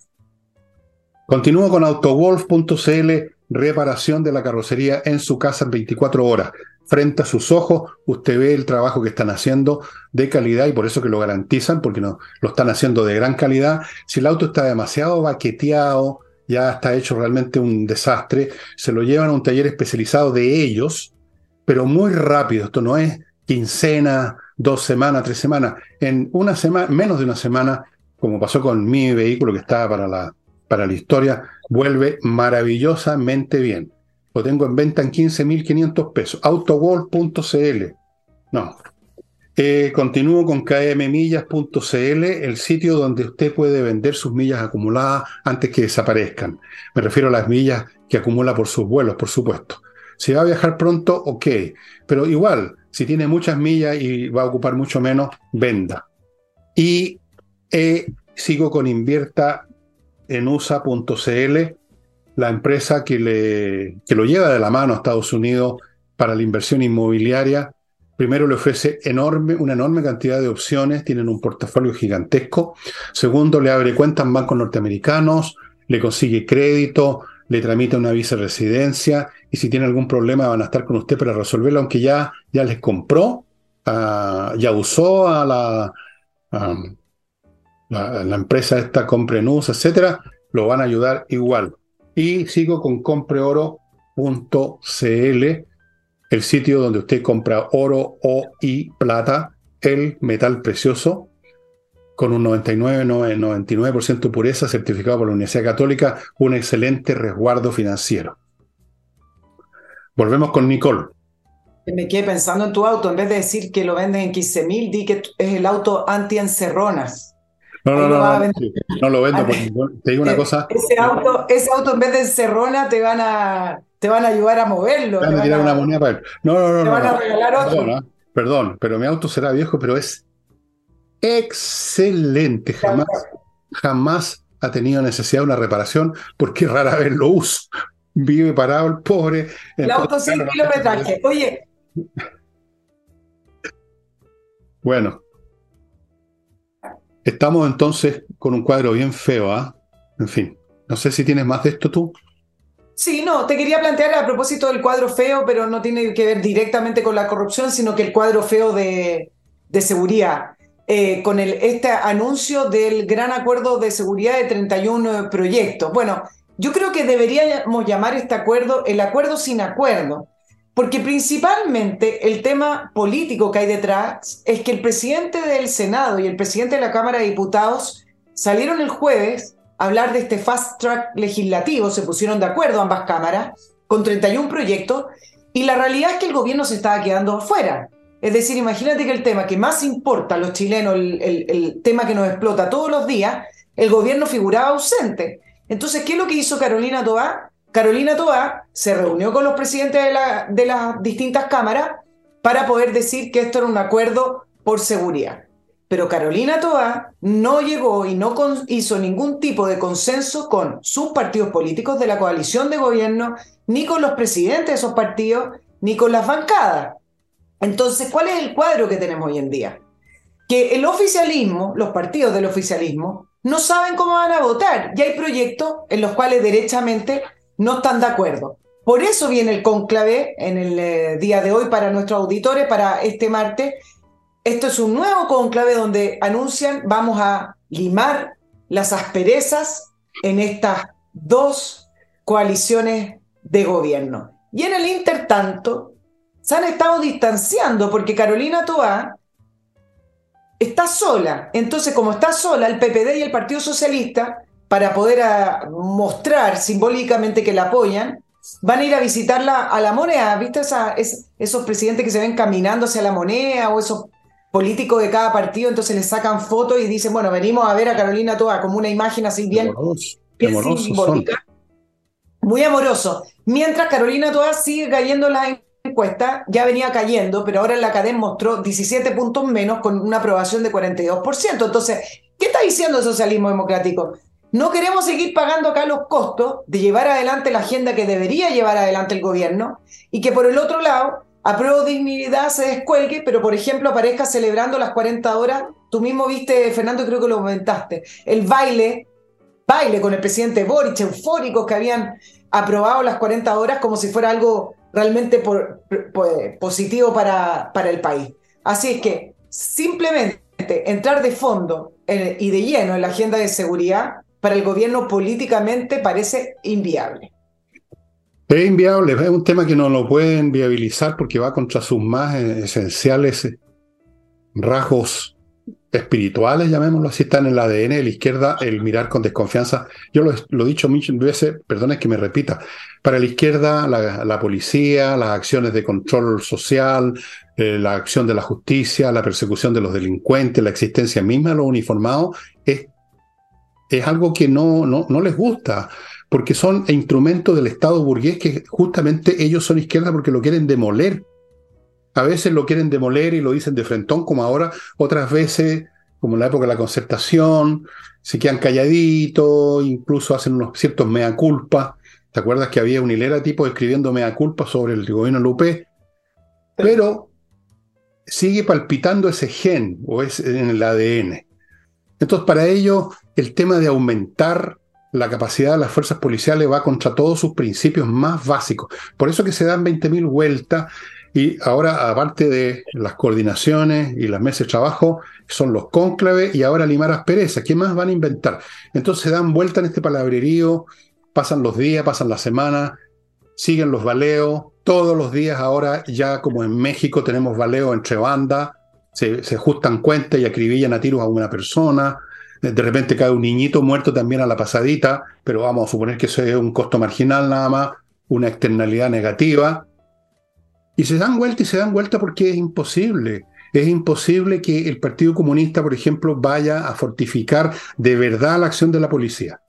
Continúo con autowolf.cl, reparación de la carrocería en su casa en 24 horas. Frente a sus ojos, usted ve el trabajo que están haciendo de calidad y por eso que lo garantizan, porque no, lo están haciendo de gran calidad. Si el auto está demasiado baqueteado, ya está hecho realmente un desastre, se lo llevan a un taller especializado de ellos, pero muy rápido. Esto no es quincena, dos semanas, tres semanas. En una semana, menos de una semana, como pasó con mi vehículo que estaba para la, para la historia, vuelve maravillosamente bien. Lo tengo en venta en 15.500 pesos. Autowall.cl. No. Eh, continúo con kmmillas.cl, el sitio donde usted puede vender sus millas acumuladas antes que desaparezcan. Me refiero a las millas que acumula por sus vuelos, por supuesto. Si va a viajar pronto, ok. Pero igual, si tiene muchas millas y va a ocupar mucho menos, venda. Y eh, sigo con invierta en USA.cl, la empresa que, le, que lo lleva de la mano a Estados Unidos para la inversión inmobiliaria. Primero le ofrece enorme, una enorme cantidad de opciones, tienen un portafolio gigantesco. Segundo, le abre cuentas en bancos norteamericanos, le consigue crédito, le tramita una visa residencia y si tiene algún problema van a estar con usted para resolverlo, aunque ya, ya les compró, uh, ya usó a la, la, empresa esta Comprenus, etcétera, lo van a ayudar igual. Y sigo con compreoro.cl, el sitio donde usted compra oro o y plata, el metal precioso, con un 99, 99% pureza, certificado por la Universidad Católica, un excelente resguardo financiero. Volvemos con Nicole. Me quedé pensando en tu auto, en vez de decir que lo venden en 15 mil, di que es el auto anti-encerronas. No, no, no, no, no, lo vendo, porque te digo una cosa. Ese auto, ese auto en vez de encerrona te van a, te van a ayudar a moverlo. Te van a tirar una moneda para él. No, no, no. Te van a regalar otro. Perdón, ¿ah? perdón, pero mi auto será viejo, pero es excelente. Jamás, jamás ha tenido necesidad de una reparación porque rara vez lo uso. Vive parado el pobre. El auto sin kilometraje. Oye. Bueno. Estamos entonces con un cuadro bien feo, ¿ah? En fin. No sé si tienes más de esto tú. Sí, no, te quería plantear a propósito del cuadro feo, pero no tiene que ver directamente con la corrupción, sino que el cuadro feo de, de seguridad. Eh, con el, este anuncio del gran acuerdo de seguridad de 31 proyectos. Bueno, yo creo que deberíamos llamar este acuerdo el acuerdo sin acuerdo, porque principalmente el tema político que hay detrás es que el presidente del Senado y el presidente de la Cámara de Diputados salieron el jueves a hablar de este fast track legislativo, se pusieron de acuerdo ambas cámaras con 31 proyectos, y la realidad es que el gobierno se estaba quedando afuera. Es decir, imagínate que el tema que más importa a los chilenos, el, tema que nos explota todos los días, el gobierno figuraba ausente. Entonces, ¿qué es lo que hizo Carolina Toá? Carolina Toá se reunió con los presidentes de, las distintas cámaras para poder decir que esto era un acuerdo por seguridad. Pero Carolina Toa no llegó y no hizo ningún tipo de consenso con sus partidos políticos de la coalición de gobierno, ni con los presidentes de esos partidos, ni con las bancadas. Entonces, ¿cuál es el cuadro que tenemos hoy en día? Que el oficialismo, los partidos del oficialismo, no saben cómo van a votar y hay proyectos en los cuales derechamente no están de acuerdo. Por eso viene el conclave en el eh, día de hoy para nuestros auditores, para este martes. Esto es un nuevo conclave donde anuncian vamos a limar las asperezas en estas dos coaliciones de gobierno. Y en el intertanto, se han estado distanciando porque Carolina Toá está sola. Entonces, como está sola, el PPD y el Partido Socialista, para poder ah, mostrar simbólicamente que la apoyan, van a ir a visitarla a la moneda. ¿Viste esos presidentes que se ven caminando hacia la moneda o esos políticos de cada partido? Entonces les sacan fotos y dicen, bueno, venimos a ver a Carolina Toa como una imagen así bien, simbólica. Muy amoroso. Mientras Carolina Toa sigue cayendo la encuesta ya venía cayendo, pero ahora en la cadena mostró 17 puntos menos con una aprobación de 42%. Entonces, ¿qué está diciendo el socialismo democrático? No queremos seguir pagando acá los costos de llevar adelante la agenda que debería llevar adelante el gobierno y que por el otro lado, a prueba dignidad se descuelgue, pero por ejemplo aparezca celebrando las 40 horas. Tú mismo viste, Fernando, creo que lo comentaste, el baile, baile con el presidente Boric, eufóricos que habían aprobado las 40 horas como si fuera algo realmente positivo para, para el país. Así es que simplemente entrar de fondo y de lleno en la agenda de seguridad para el gobierno políticamente parece inviable. Es inviable, es un tema que no lo pueden viabilizar porque va contra sus más esenciales rasgos espirituales, llamémoslo así, están en el ADN de la izquierda el mirar con desconfianza. Yo lo, he dicho muchas veces, perdón que me repita, para la izquierda la, policía, las acciones de control social, eh, la acción de la justicia, la persecución de los delincuentes, la existencia misma de los uniformados, es, es algo que no, no, no les gusta porque son instrumentos del Estado burgués que justamente ellos son izquierda porque lo quieren demoler a veces lo quieren demoler y lo dicen de frentón, como ahora, otras veces, como en la época de la concertación, se quedan calladitos, incluso hacen unos ciertos mea culpa. ¿Te acuerdas que había un hilera tipo escribiendo mea culpa sobre el gobierno Lupe? Pero sigue palpitando ese gen o es en el ADN. Entonces, para ello, el tema de aumentar la capacidad de las fuerzas policiales va contra todos sus principios más básicos. Por eso que se dan 20.000 vueltas y ahora, aparte de las coordinaciones y las mesas de trabajo, son los cónclaves y ahora limar asperezas. ¿Qué más van a inventar? Entonces se dan vuelta en este palabrerío, pasan los días, pasan las semanas, siguen los baleos. Todos los días ahora, ya como en México, tenemos baleos entre bandas, se, se ajustan cuentas y acribillan a tiros a una persona. De repente cae un niñito muerto también a la pasadita, pero vamos a suponer que eso es un costo marginal nada más, una externalidad negativa y se dan vuelta y se dan vuelta porque es imposible. Es imposible que el Partido Comunista, por ejemplo, vaya a fortificar de verdad la acción de la policía.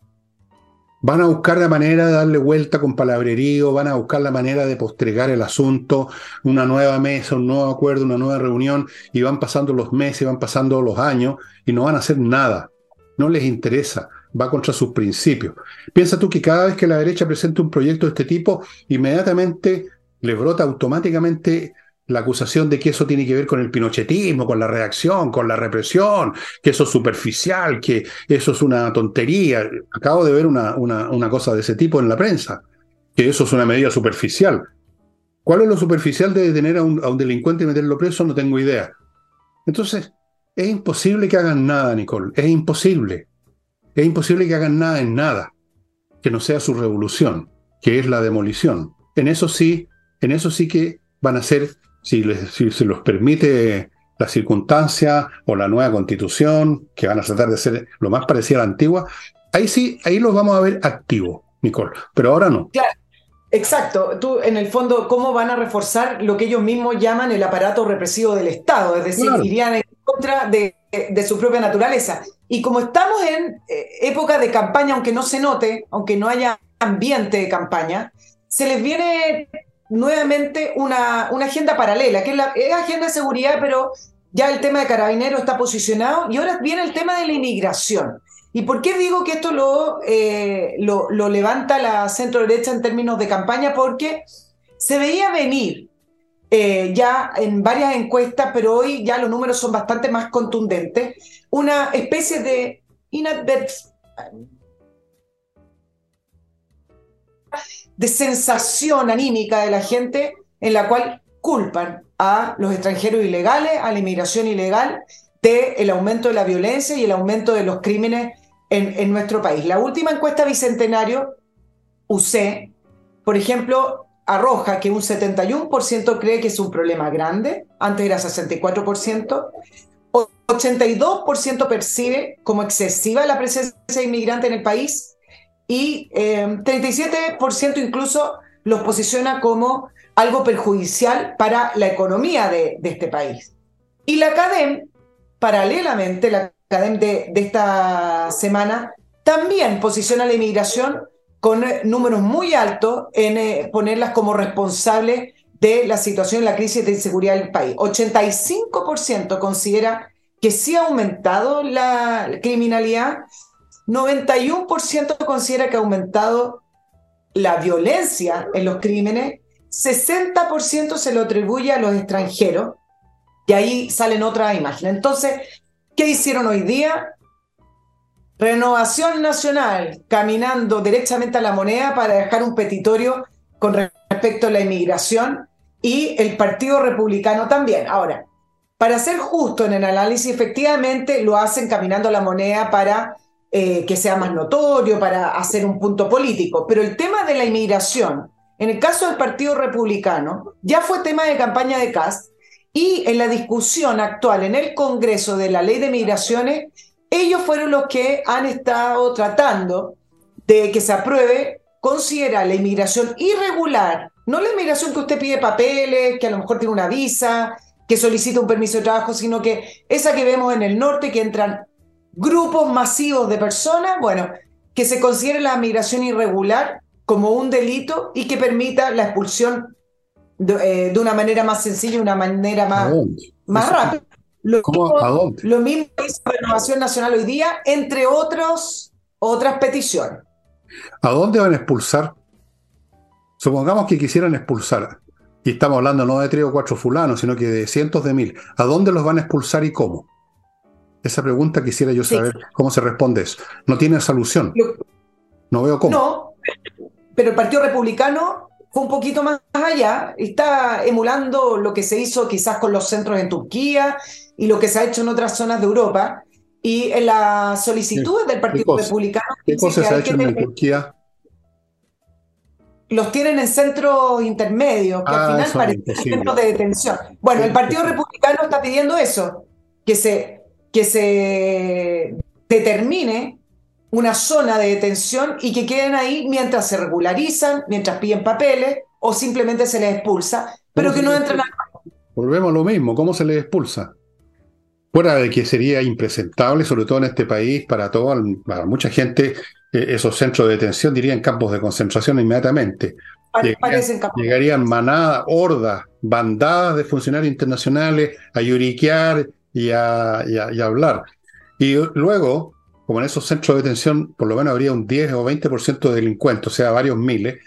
Van a buscar la manera de darle vuelta con palabrerío, van a buscar la manera de postregar el asunto, una nueva mesa, un nuevo acuerdo, una nueva reunión, y van pasando los meses, van pasando los años, y no van a hacer nada. No les interesa, va contra sus principios. Piensa tú que cada vez que la derecha presenta un proyecto de este tipo, inmediatamente le brota automáticamente la acusación de que eso tiene que ver con el pinochetismo, con la reacción, con la represión, que eso es superficial, que eso es una tontería. Acabo de ver una, una, cosa de ese tipo en la prensa, que eso es una medida superficial. ¿Cuál es lo superficial de detener a un, a un delincuente y meterlo preso? No tengo idea. Entonces, es imposible que hagan nada, Nicole. Es imposible. Es imposible que hagan nada en nada que no sea su revolución, que es la demolición. En eso sí en eso sí que van a ser, si, se los permite la circunstancia o la nueva constitución, que van a tratar de ser lo más parecida a la antigua, ahí sí, ahí los vamos a ver activos, Nicole, pero ahora no. Claro. Exacto, tú en el fondo, ¿cómo van a reforzar lo que ellos mismos llaman el aparato represivo del Estado? Es decir, irían en contra de, su propia naturaleza. Y como estamos en eh, época de campaña, aunque no se note, aunque no haya ambiente de campaña, se les viene nuevamente una, una agenda paralela, que es la agenda de seguridad, pero ya el tema de carabineros está posicionado y ahora viene el tema de la inmigración. ¿Y por qué digo que esto lo, eh, lo, lo levanta la centro derecha en términos de campaña? Porque se veía venir eh, ya en varias encuestas, pero hoy ya los números son bastante más contundentes, una especie de de sensación anímica de la gente en la cual culpan a los extranjeros ilegales, a la inmigración ilegal, del el aumento de la violencia y el aumento de los crímenes en, en nuestro país. La última encuesta bicentenario, UC, por ejemplo, arroja que un 71% cree que es un problema grande, antes era 64%, 82% percibe como excesiva la presencia de inmigrante en el país y 37% eh, incluso los posiciona como algo perjudicial para la economía de, este país. Y la CADEM, paralelamente, la CADEM de, de esta semana, también posiciona la inmigración con eh, números muy altos en eh, ponerlas como responsables de la situación, la crisis de inseguridad del país. 85% considera que sí ha aumentado la criminalidad, 91% considera que ha aumentado la violencia en los crímenes, 60% se lo atribuye a los extranjeros, y ahí salen otras imágenes. Entonces, ¿qué hicieron hoy día? Renovación Nacional caminando directamente a la moneda para dejar un petitorio con respecto a la inmigración y el Partido Republicano también. Ahora, para ser justo en el análisis, efectivamente lo hacen caminando a la moneda para eh, que sea más notorio, para hacer un punto político. Pero el tema de la inmigración, en el caso del Partido Republicano, ya fue tema de campaña de Cast y en la discusión actual en el Congreso de la ley de migraciones ellos fueron los que han estado tratando de que se apruebe, considera la inmigración irregular, no la inmigración que usted pide papeles, que a lo mejor tiene una visa, que solicita un permiso de trabajo, sino que esa que vemos en el norte, que entran grupos masivos de personas, bueno, que se considere la migración irregular como un delito y que permita la expulsión de, eh, una manera más sencilla, una manera más, más rápida. Lo, ¿Cómo, ¿A dónde? Lo mismo hizo Renovación Nacional hoy día, entre otros, otras peticiones. ¿A dónde van a expulsar? Supongamos que quisieran expulsar, y estamos hablando no de tres o cuatro fulanos, sino que de cientos de mil. ¿A dónde los van a expulsar y cómo? Esa pregunta quisiera yo saber cómo se responde eso. No tiene solución. No veo cómo. No, pero el Partido Republicano fue un poquito más allá, está emulando lo que se hizo quizás con los centros en Turquía y lo que se ha hecho en otras zonas de Europa. Y en las solicitudes del Partido Republicano. ¿Qué cosas se ha hecho en Turquía? Los tienen en centros intermedios, que al ah, final parecen centros de detención. Bueno, el Partido Republicano está pidiendo eso, que se, que se determine una zona de detención y que queden ahí mientras se regularizan, mientras piden papeles o simplemente se les expulsa, pero que no entren a... Volvemos a lo mismo, ¿cómo se les expulsa? Fuera de que sería impresentable, sobre todo en este país, para, toda, para mucha gente, eh, esos centros de detención dirían campos de concentración inmediatamente. Llegarían, llegarían manadas, hordas, bandadas de funcionarios internacionales a lloriquear y a, y a hablar. Y luego, como en esos centros de detención por lo menos habría un 10 o 20% de delincuentes, o sea, varios miles,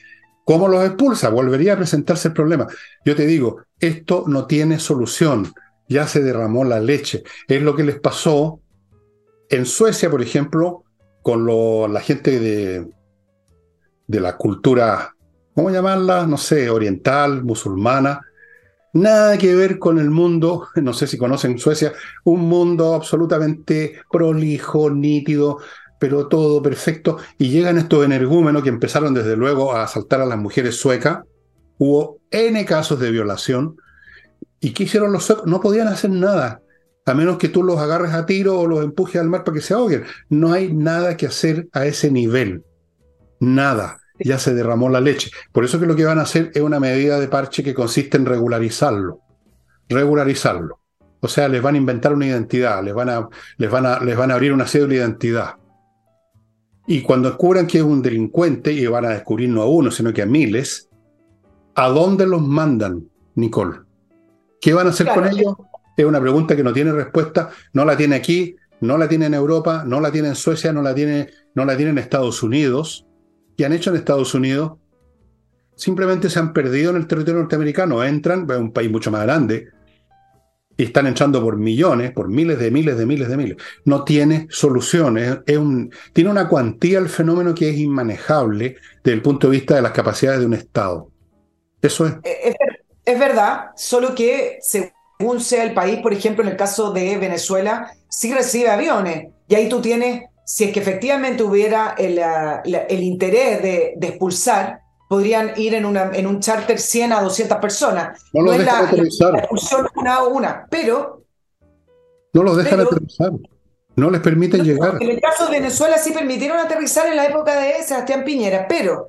¿cómo los expulsa? Volvería a presentarse el problema. Yo te digo, esto no tiene solución ya se derramó la leche. Es lo que les pasó en Suecia, por ejemplo, con la gente de, de la cultura, ¿cómo llamarla? No sé, oriental, musulmana. Nada que ver con el mundo, no sé si conocen Suecia, un mundo absolutamente prolijo, nítido, pero todo perfecto. Y llegan estos energúmenos que empezaron desde luego a asaltar a las mujeres suecas. Hubo N casos de violación ¿Y qué hicieron los suecos? No podían hacer nada, a menos que tú los agarres a tiro o los empujes al mar para que se ahoguen. No hay nada que hacer a ese nivel. Nada. Ya se derramó la leche. Por eso que lo que van a hacer es una medida de parche que consiste en regularizarlo. Regularizarlo. O sea, les van a inventar una identidad, les van a, les van a, les van a abrir una cédula de identidad. Y cuando descubran que es un delincuente, y van a descubrir no a uno, sino que a miles, ¿a dónde los mandan, Nicole? ¿Qué van a hacer con ellos? Es una pregunta que no tiene respuesta, no la tiene aquí, no la tiene en Europa, no la tiene en Suecia, no la tiene, no la tiene en Estados Unidos. ¿Qué han hecho en Estados Unidos? Simplemente se han perdido en el territorio norteamericano, entran, es un país mucho más grande, y están entrando por millones, por miles de miles de miles de miles. No tiene soluciones. Es un, tiene una cuantía el fenómeno que es inmanejable desde el punto de vista de las capacidades de un Estado. Eso es. Es, es verdad, solo que según sea el país, por ejemplo, en el caso de Venezuela, sí recibe aviones. Y ahí tú tienes, si es que efectivamente hubiera el, el interés de, de expulsar, podrían ir en, una, en un charter 100 a 200 personas. No, los dejan aterrizar. una a una, pero... No los dejan aterrizar. No les permiten llegar. En el caso de Venezuela sí permitieron aterrizar en la época de Sebastián Piñera, pero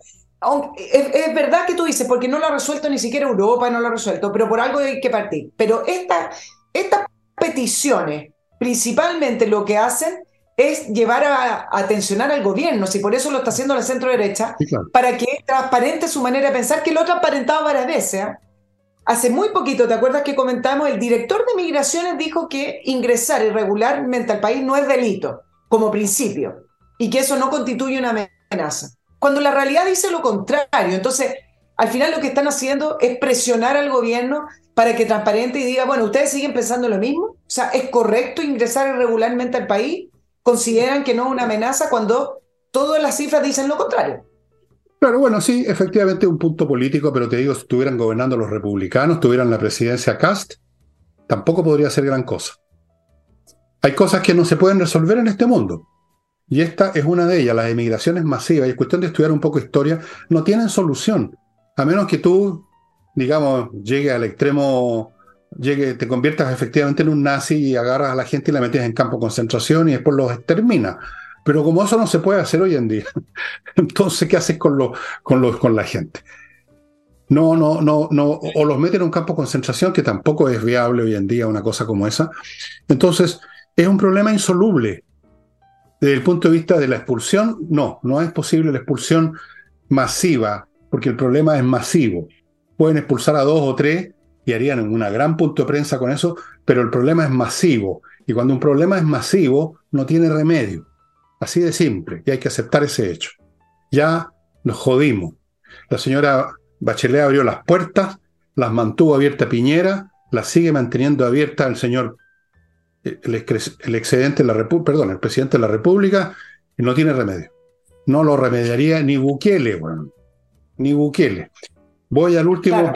es, verdad que tú dices, porque no lo ha resuelto ni siquiera Europa, no lo ha resuelto, pero por algo hay que partir. Pero esta, estas peticiones, principalmente lo que hacen es llevar a, atencionar al gobierno, si por eso lo está haciendo la centro derecha, para que transparente su manera de pensar, que lo ha transparentado varias veces. ¿eh? Hace muy poquito, ¿te acuerdas que comentamos? El director de migraciones dijo que ingresar irregularmente al país no es delito, como principio, y que eso no constituye una amenaza. Cuando la realidad dice lo contrario, entonces al final lo que están haciendo es presionar al gobierno para que transparente y diga, bueno, ustedes siguen pensando lo mismo, o sea, ¿es correcto ingresar irregularmente al país? consideran que no es una amenaza cuando todas las cifras dicen lo contrario. Claro, bueno, sí, efectivamente un punto político, pero te digo, si estuvieran gobernando los republicanos, tuvieran la presidencia Cast, tampoco podría ser gran cosa. Hay cosas que no se pueden resolver en este mundo. Y esta es una de ellas, las emigraciones masivas. Y es cuestión de estudiar un poco historia, no tienen solución. A menos que tú, digamos, llegue al extremo llegue, te conviertas efectivamente en un nazi y agarras a la gente y la metes en campo de concentración y después los extermina. Pero como eso no se puede hacer hoy en día, entonces, ¿qué haces con, con, con la gente? No, no, no, no, o los meten en un campo de concentración, que tampoco es viable hoy en día una cosa como esa. Entonces, es un problema insoluble. Desde el punto de vista de la expulsión, no, no es posible la expulsión masiva, porque el problema es masivo. Pueden expulsar a dos o tres, y harían una gran punto de prensa con eso, pero el problema es masivo. Y cuando un problema es masivo, no tiene remedio. Así de simple, y hay que aceptar ese hecho. Ya nos jodimos. La señora Bachelet abrió las puertas, las mantuvo abierta Piñera, las sigue manteniendo abierta el señor, el, excedente de la República, perdón, el presidente de la República, y no tiene remedio. No lo remediaría ni Bukele, bueno, ni Bukele. Voy al último. no,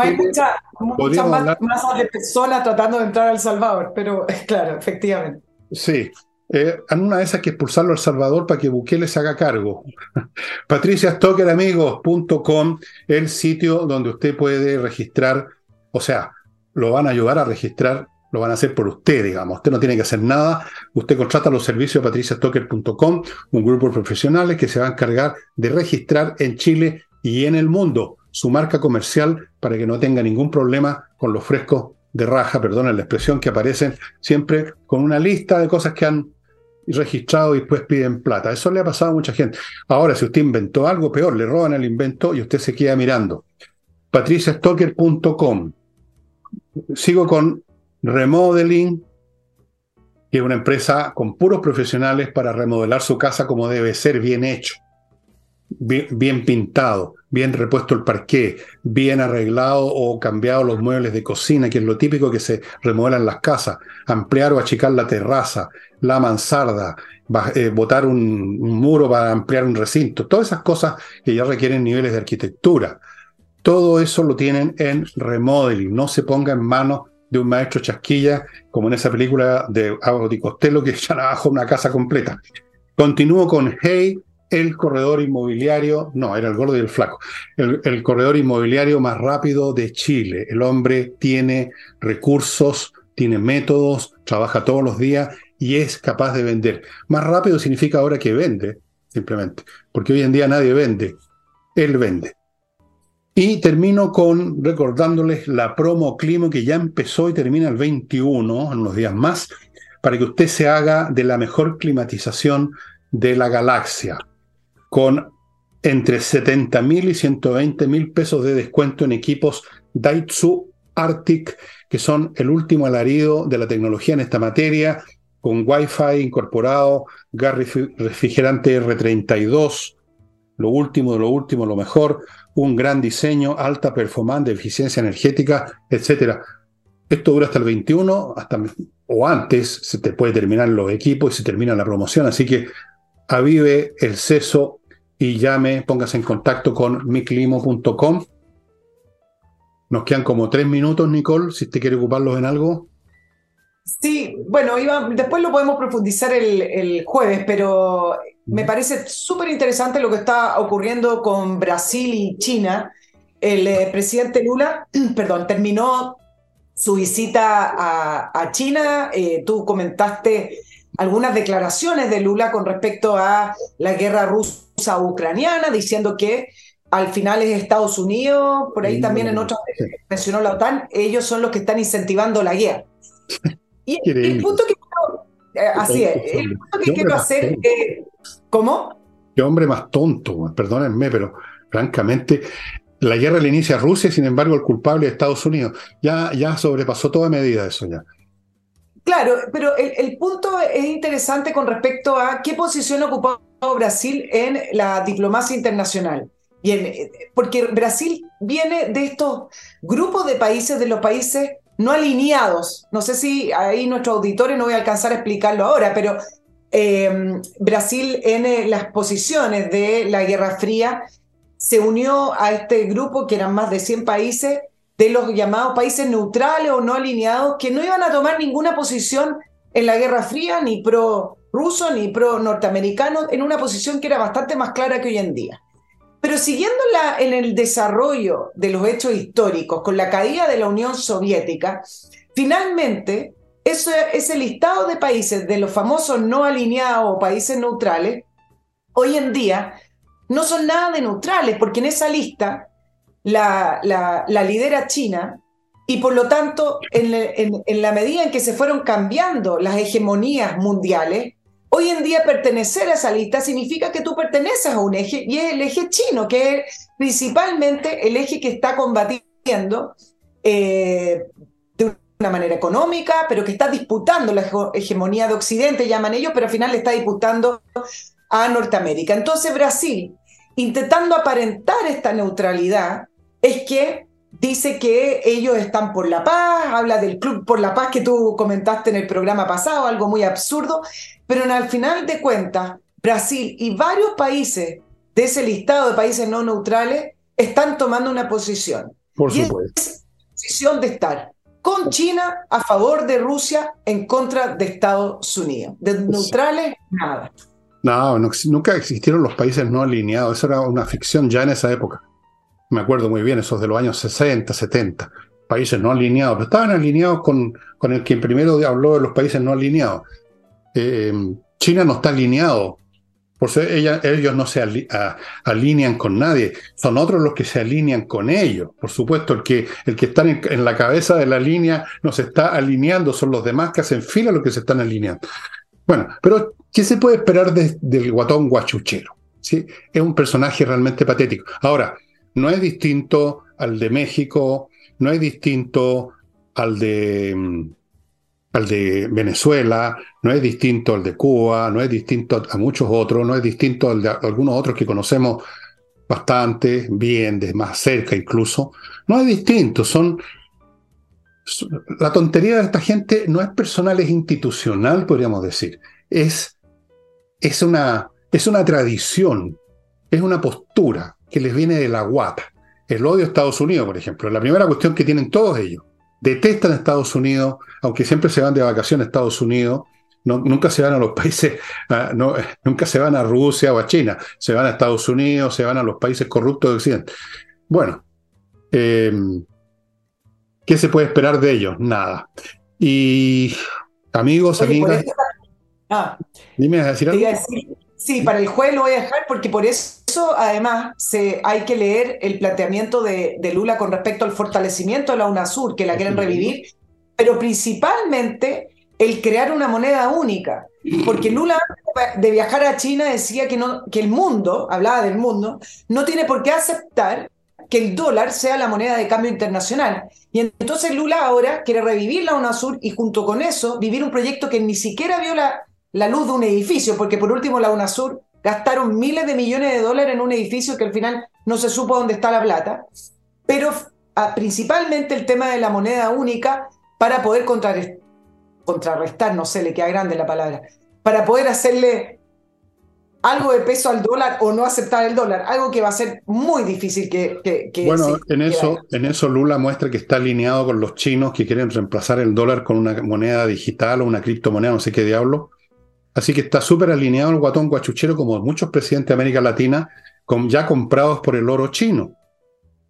hay muchas mucha masas de personas tratando de entrar al Salvador, pero claro, efectivamente. Sí, eh, en una de esas que expulsarlo al Salvador para que Bukele se haga cargo. patriciastockeramigos.com, el sitio donde usted puede registrar, o sea, lo van a ayudar a registrar, lo van a hacer por usted, digamos. Usted no tiene que hacer nada. Usted contrata los servicios de patriciastocker.com, un grupo de profesionales que se va a encargar de registrar en Chile y en el mundo su marca comercial para que no tenga ningún problema con los frescos de raja, perdona la expresión, que aparecen siempre con una lista de cosas que han registrado y después piden plata. Eso le ha pasado a mucha gente. Ahora, si usted inventó algo peor, le roban el invento y usted se queda mirando. patriciastocker.com. Sigo con Remodeling, que es una empresa con puros profesionales para remodelar su casa como debe ser, bien hecho, bien pintado bien repuesto el parqué, bien arreglado o cambiado los muebles de cocina, que es lo típico que se remodelan las casas, ampliar o achicar la terraza, la mansarda, eh, botar un, muro para ampliar un recinto, todas esas cosas que ya requieren niveles de arquitectura. Todo eso lo tienen en remodeling, no se ponga en manos de un maestro chasquilla, como en esa película de Audi Costello que echan abajo una casa completa. Continúo con Hey el corredor inmobiliario, no, era el gordo y el flaco, el, corredor inmobiliario más rápido de Chile. El hombre tiene recursos, tiene métodos, trabaja todos los días y es capaz de vender. Más rápido significa ahora que vende, simplemente, porque hoy en día nadie vende, él vende. Y termino con recordándoles la promo Climo que ya empezó y termina el 21, en unos días más, para que usted se haga de la mejor climatización de la galaxia con entre 70 mil y 120 mil pesos de descuento en equipos Daitsu Arctic que son el último alarido de la tecnología en esta materia, con Wi-Fi incorporado, gas refrigerante R32, lo último de lo último, lo mejor, un gran diseño, alta performance, eficiencia energética, etcétera. Esto dura hasta el 21, hasta, o antes, se te puede terminar los equipos y se termina la promoción. Así que avive el seso y llame, póngase en contacto con miclimo.com. Nos quedan como tres minutos, Nicole, si usted quiere ocuparlos en algo. Sí, bueno, después lo podemos profundizar el, jueves, pero me parece súper interesante lo que está ocurriendo con Brasil y China. El eh, presidente Lula, perdón, terminó su visita a, China. Eh, tú comentaste algunas declaraciones de Lula con respecto a la guerra rusa-ucraniana, diciendo que al final es Estados Unidos, por ahí también en otros mencionó la OTAN, ellos son los que están incentivando la guerra. Y el punto que eh, así es, el punto que quiero hacer, ¿cómo? Qué hombre más tonto, perdónenme, pero francamente, la guerra la inicia Rusia, sin embargo, el culpable es Estados Unidos. Ya, ya sobrepasó toda medida eso ya. Claro, pero el, punto es interesante con respecto a qué posición ha ocupado Brasil en la diplomacia internacional. Y porque Brasil viene de estos grupos de países, de los países no alineados. No sé si ahí nuestros auditores no voy a alcanzar a explicarlo ahora, pero em, Brasil en eh, las posiciones de la Guerra Fría se unió a este grupo que eran más de 100 países de los llamados países neutrales o no alineados que no iban a tomar ninguna posición en la Guerra Fría, ni pro ruso ni pro norteamericano, en una posición que era bastante más clara que hoy en día. Pero siguiendo en el desarrollo de los hechos históricos, con la caída de la Unión Soviética, finalmente ese, listado de países, de los famosos no alineados o países neutrales, hoy en día no son nada de neutrales, porque en esa lista la, la, lidera China y por lo tanto, en la medida en que se fueron cambiando las hegemonías mundiales, Hoy en día pertenecer a esa lista significa que tú perteneces a un eje y es el eje chino, que es principalmente el eje que está combatiendo eh, de una manera económica, pero que está disputando la hegemonía de Occidente, llaman ellos, pero al final le está disputando a Norteamérica. Entonces Brasil, intentando aparentar esta neutralidad, es que dice que ellos están por la paz, habla del Club por la Paz que tú comentaste en el programa pasado, algo muy absurdo, pero al final de cuentas, Brasil y varios países de ese listado de países no neutrales están tomando una posición. Por supuesto. Es posición de estar con China a favor de Rusia en contra de Estados Unidos. De neutrales, nada. No, nunca existieron los países no alineados. Eso era una ficción ya en esa época. Me acuerdo muy bien, esos de los años 60, 70. Países no alineados, pero estaban alineados con, con el quien primero habló de los países no alineados. Eh, China no está alineado. Por ellos no se alinean con nadie. Son otros los que se alinean con ellos. Por supuesto, el que, el que está en, la cabeza de la línea no se está alineando. Son los demás que hacen fila los que se están alineando. Bueno, pero ¿qué se puede esperar del guatón guachuchero? ¿Sí? Es un personaje realmente patético. Ahora, no es distinto al de México, no es distinto al de mm, al de Venezuela, no es distinto al de Cuba, no es distinto a muchos otros, no es distinto al de algunos otros que conocemos bastante bien, de más cerca incluso. No es distinto, son... La tontería de esta gente no es personal, es institucional, podríamos decir. Es, es, una, es una tradición, es una postura que les viene de la guata. El odio a Estados Unidos, por ejemplo, es la primera cuestión que tienen todos ellos detestan a Estados Unidos, aunque siempre se van de vacaciones a Estados Unidos, nunca se van a los países, no, nunca se van a Rusia o a China, se van a Estados Unidos, se van a los países corruptos de Occidente. Bueno, em, ¿qué se puede esperar de ellos? Nada. Y amigos, amigas, ah, dime a decir algo. Sí, para el juez lo voy a dejar porque por eso además se, hay que leer el planteamiento de, Lula con respecto al fortalecimiento de la UNASUR, que la quieren revivir, pero principalmente el crear una moneda única. Porque Lula de viajar a China decía que, no, que el mundo, hablaba del mundo, no tiene por qué aceptar que el dólar sea la moneda de cambio internacional. Y entonces Lula ahora quiere revivir la UNASUR y junto con eso vivir un proyecto que ni siquiera vio la, la luz de un edificio, porque por último la UNASUR gastaron miles de millones de dólares en un edificio que al final no se supo dónde está la plata, pero ah, principalmente el tema de la moneda única para poder contrarrestar, no sé, le queda grande la palabra, para poder hacerle algo de peso al dólar o no aceptar el dólar, algo que va a ser muy difícil que... que, bueno, en, eso, en eso Lula muestra que está alineado con los chinos que quieren reemplazar el dólar con una moneda digital o una criptomoneda, no sé qué diablo. Así que está súper alineado el guatón guachuchero como muchos presidentes de América Latina, ya comprados por el oro chino.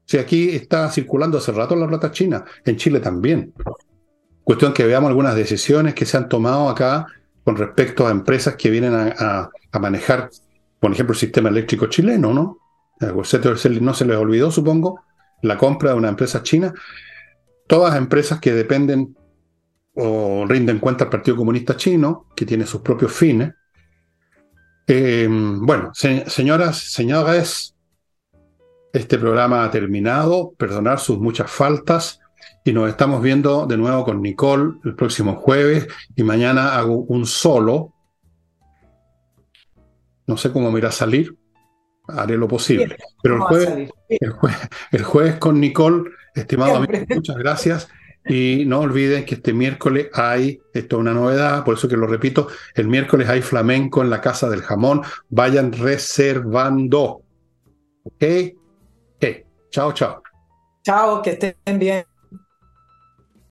Si aquí está circulando hace rato la plata china, en Chile también. Cuestión que veamos algunas decisiones que se han tomado acá con respecto a empresas que vienen a a manejar, por ejemplo, el sistema eléctrico chileno, ¿no? No se les olvidó, supongo, la compra de una empresa china. Todas empresas que dependen o rinden cuenta al Partido Comunista Chino, que tiene sus propios fines. Eh, bueno, señoras, señores, este programa ha terminado. Perdonar sus muchas faltas. Y nos estamos viendo de nuevo con Nicole el próximo jueves. Y mañana hago un solo no sé cómo me irá a salir. Haré lo posible. Pero el jueves, el, jueves, con Nicole, estimado amigo, muchas gracias. Y no olviden que este miércoles hay, esto es una novedad, por eso que lo repito, el miércoles hay flamenco en la Casa del Jamón. Vayan reservando. ¿Ok? Chao, chao. Chao, que estén bien.